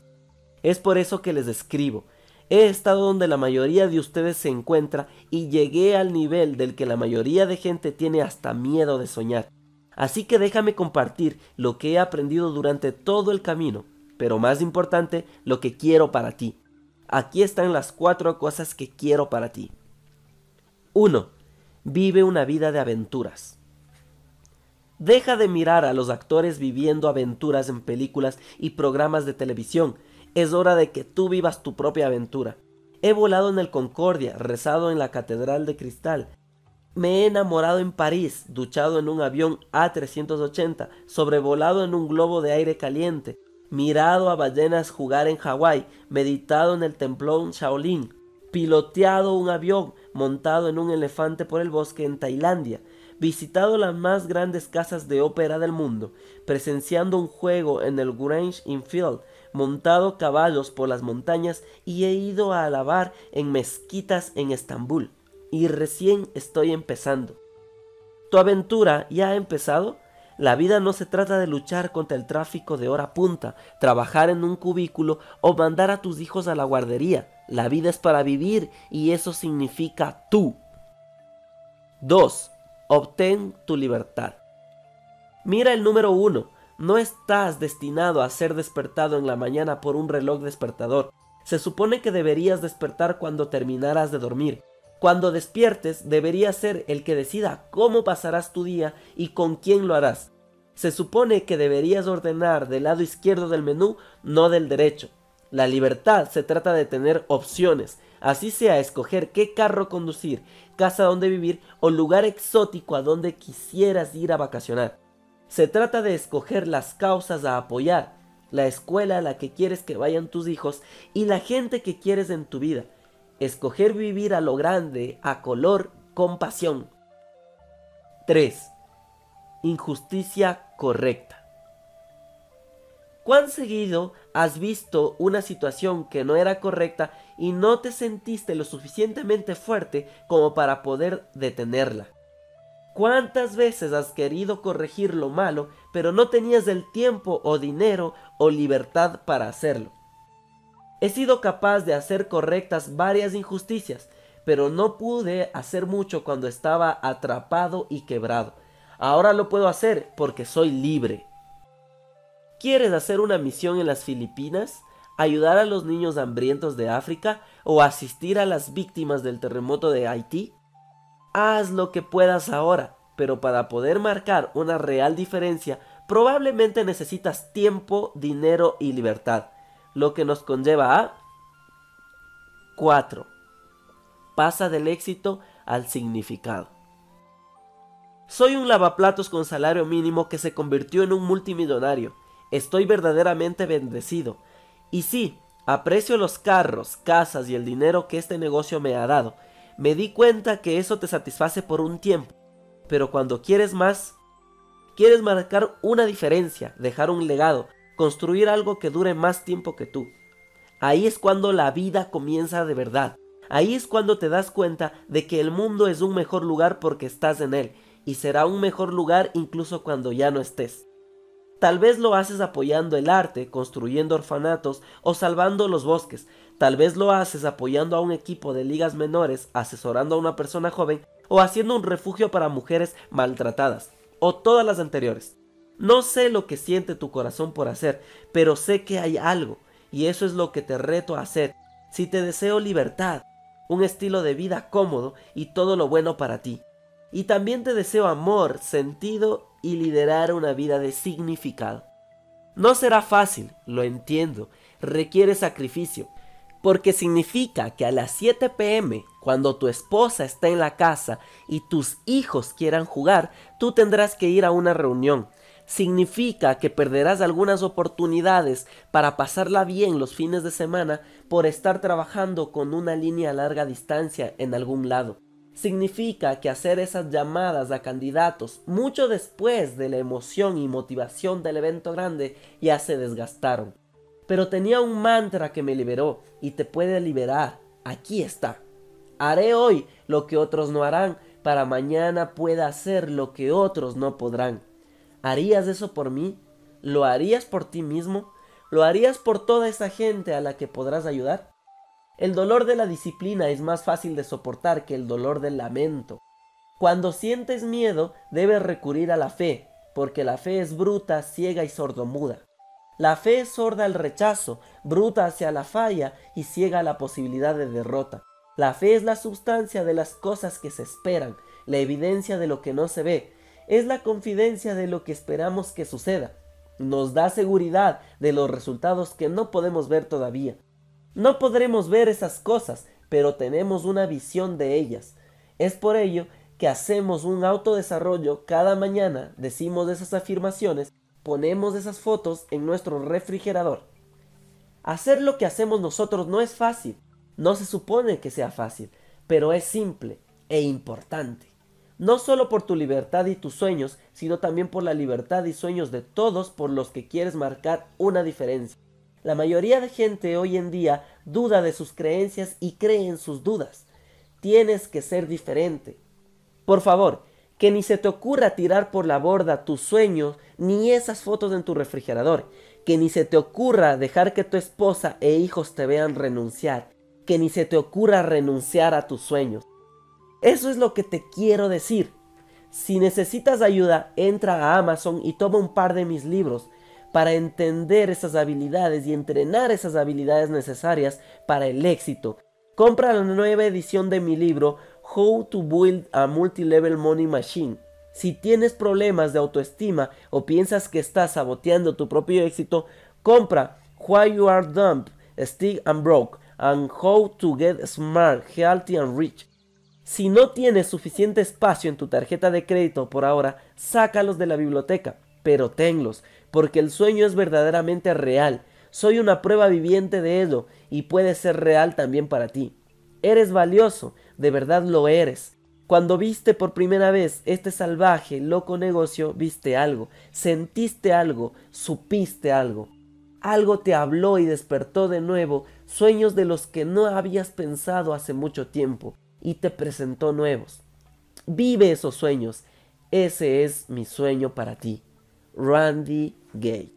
Es por eso que les escribo. He estado donde la mayoría de ustedes se encuentra y llegué al nivel del que la mayoría de gente tiene hasta miedo de soñar. Así que déjame compartir lo que he aprendido durante todo el camino, pero más importante, lo que quiero para ti. Aquí están las cuatro cosas que quiero para ti. 1. Vive una vida de aventuras. Deja de mirar a los actores viviendo aventuras en películas y programas de televisión. Es hora de que tú vivas tu propia aventura. He volado en el Concordia, rezado en la Catedral de Cristal, me he enamorado en París, duchado en un avión A380, sobrevolado en un globo de aire caliente, mirado a ballenas jugar en Hawái, meditado en el templón Shaolin, piloteado un avión, montado en un elefante por el bosque en Tailandia, visitado las más grandes casas de ópera del mundo, presenciando un juego en el Grange Infield, montado caballos por las montañas y he ido a alabar en mezquitas en Estambul y recién estoy empezando. ¿Tu aventura ya ha empezado? La vida no se trata de luchar contra el tráfico de hora punta, trabajar en un cubículo o mandar a tus hijos a la guardería. La vida es para vivir y eso significa tú. 2. Obtén tu libertad. Mira el número 1. No estás destinado a ser despertado en la mañana por un reloj despertador. Se supone que deberías despertar cuando terminaras de dormir. Cuando despiertes, deberías ser el que decida cómo pasarás tu día y con quién lo harás. Se supone que deberías ordenar del lado izquierdo del menú, no del derecho. La libertad se trata de tener opciones, así sea escoger qué carro conducir, casa donde vivir o lugar exótico a donde quisieras ir a vacacionar. Se trata de escoger las causas a apoyar, la escuela a la que quieres que vayan tus hijos y la gente que quieres en tu vida escoger vivir a lo grande, a color, con pasión. 3. Injusticia correcta. ¿Cuán seguido has visto una situación que no era correcta y no te sentiste lo suficientemente fuerte como para poder detenerla? ¿Cuántas veces has querido corregir lo malo, pero no tenías el tiempo o dinero o libertad para hacerlo? He sido capaz de hacer correctas varias injusticias, pero no pude hacer mucho cuando estaba atrapado y quebrado. Ahora lo puedo hacer porque soy libre. ¿Quieres hacer una misión en las Filipinas? ¿Ayudar a los niños hambrientos de África? ¿O asistir a las víctimas del terremoto de Haití? Haz lo que puedas ahora, pero para poder marcar una real diferencia probablemente necesitas tiempo, dinero y libertad lo que nos conlleva a 4. Pasa del éxito al significado. Soy un lavaplatos con salario mínimo que se convirtió en un multimillonario. Estoy verdaderamente bendecido. Y sí, aprecio los carros, casas y el dinero que este negocio me ha dado. Me di cuenta que eso te satisface por un tiempo. Pero cuando quieres más, quieres marcar una diferencia, dejar un legado, construir algo que dure más tiempo que tú. Ahí es cuando la vida comienza de verdad. Ahí es cuando te das cuenta de que el mundo es un mejor lugar porque estás en él y será un mejor lugar incluso cuando ya no estés. Tal vez lo haces apoyando el arte, construyendo orfanatos o salvando los bosques. Tal vez lo haces apoyando a un equipo de ligas menores, asesorando a una persona joven o haciendo un refugio para mujeres maltratadas. O todas las anteriores. No sé lo que siente tu corazón por hacer, pero sé que hay algo, y eso es lo que te reto a hacer. Si te deseo libertad, un estilo de vida cómodo y todo lo bueno para ti. Y también te deseo amor, sentido y liderar una vida de significado. No será fácil, lo entiendo, requiere sacrificio, porque significa que a las 7 pm, cuando tu esposa está en la casa y tus hijos quieran jugar, tú tendrás que ir a una reunión. Significa que perderás algunas oportunidades para pasarla bien los fines de semana por estar trabajando con una línea a larga distancia en algún lado significa que hacer esas llamadas a candidatos mucho después de la emoción y motivación del evento grande ya se desgastaron. Pero tenía un mantra que me liberó y te puede liberar. Aquí está. Haré hoy lo que otros no harán para mañana pueda hacer lo que otros no podrán. ¿Harías eso por mí? ¿Lo harías por ti mismo? ¿Lo harías por toda esa gente a la que podrás ayudar? El dolor de la disciplina es más fácil de soportar que el dolor del lamento. Cuando sientes miedo, debes recurrir a la fe, porque la fe es bruta, ciega y sordomuda. La fe es sorda al rechazo, bruta hacia la falla y ciega a la posibilidad de derrota. La fe es la sustancia de las cosas que se esperan, la evidencia de lo que no se ve, es la confidencia de lo que esperamos que suceda. Nos da seguridad de los resultados que no podemos ver todavía. No podremos ver esas cosas, pero tenemos una visión de ellas. Es por ello que hacemos un autodesarrollo cada mañana, decimos esas afirmaciones, ponemos esas fotos en nuestro refrigerador. Hacer lo que hacemos nosotros no es fácil, no se supone que sea fácil, pero es simple e importante. No solo por tu libertad y tus sueños, sino también por la libertad y sueños de todos por los que quieres marcar una diferencia. La mayoría de gente hoy en día duda de sus creencias y cree en sus dudas. Tienes que ser diferente. Por favor, que ni se te ocurra tirar por la borda tus sueños ni esas fotos en tu refrigerador. Que ni se te ocurra dejar que tu esposa e hijos te vean renunciar. Que ni se te ocurra renunciar a tus sueños. Eso es lo que te quiero decir. Si necesitas ayuda, entra a Amazon y toma un par de mis libros para entender esas habilidades y entrenar esas habilidades necesarias para el éxito. Compra la nueva edición de mi libro How to Build a Multilevel Money Machine. Si tienes problemas de autoestima o piensas que estás saboteando tu propio éxito, compra Why You Are Dumb, Stick and Broke and How to Get Smart, Healthy and Rich. Si no tienes suficiente espacio en tu tarjeta de crédito por ahora, sácalos de la biblioteca, pero tenlos porque el sueño es verdaderamente real. Soy una prueba viviente de ello y puede ser real también para ti. Eres valioso, de verdad lo eres. Cuando viste por primera vez este salvaje, loco negocio, viste algo, sentiste algo, supiste algo. Algo te habló y despertó de nuevo sueños de los que no habías pensado hace mucho tiempo y te presentó nuevos. Vive esos sueños. Ese es mi sueño para ti. Randy gay.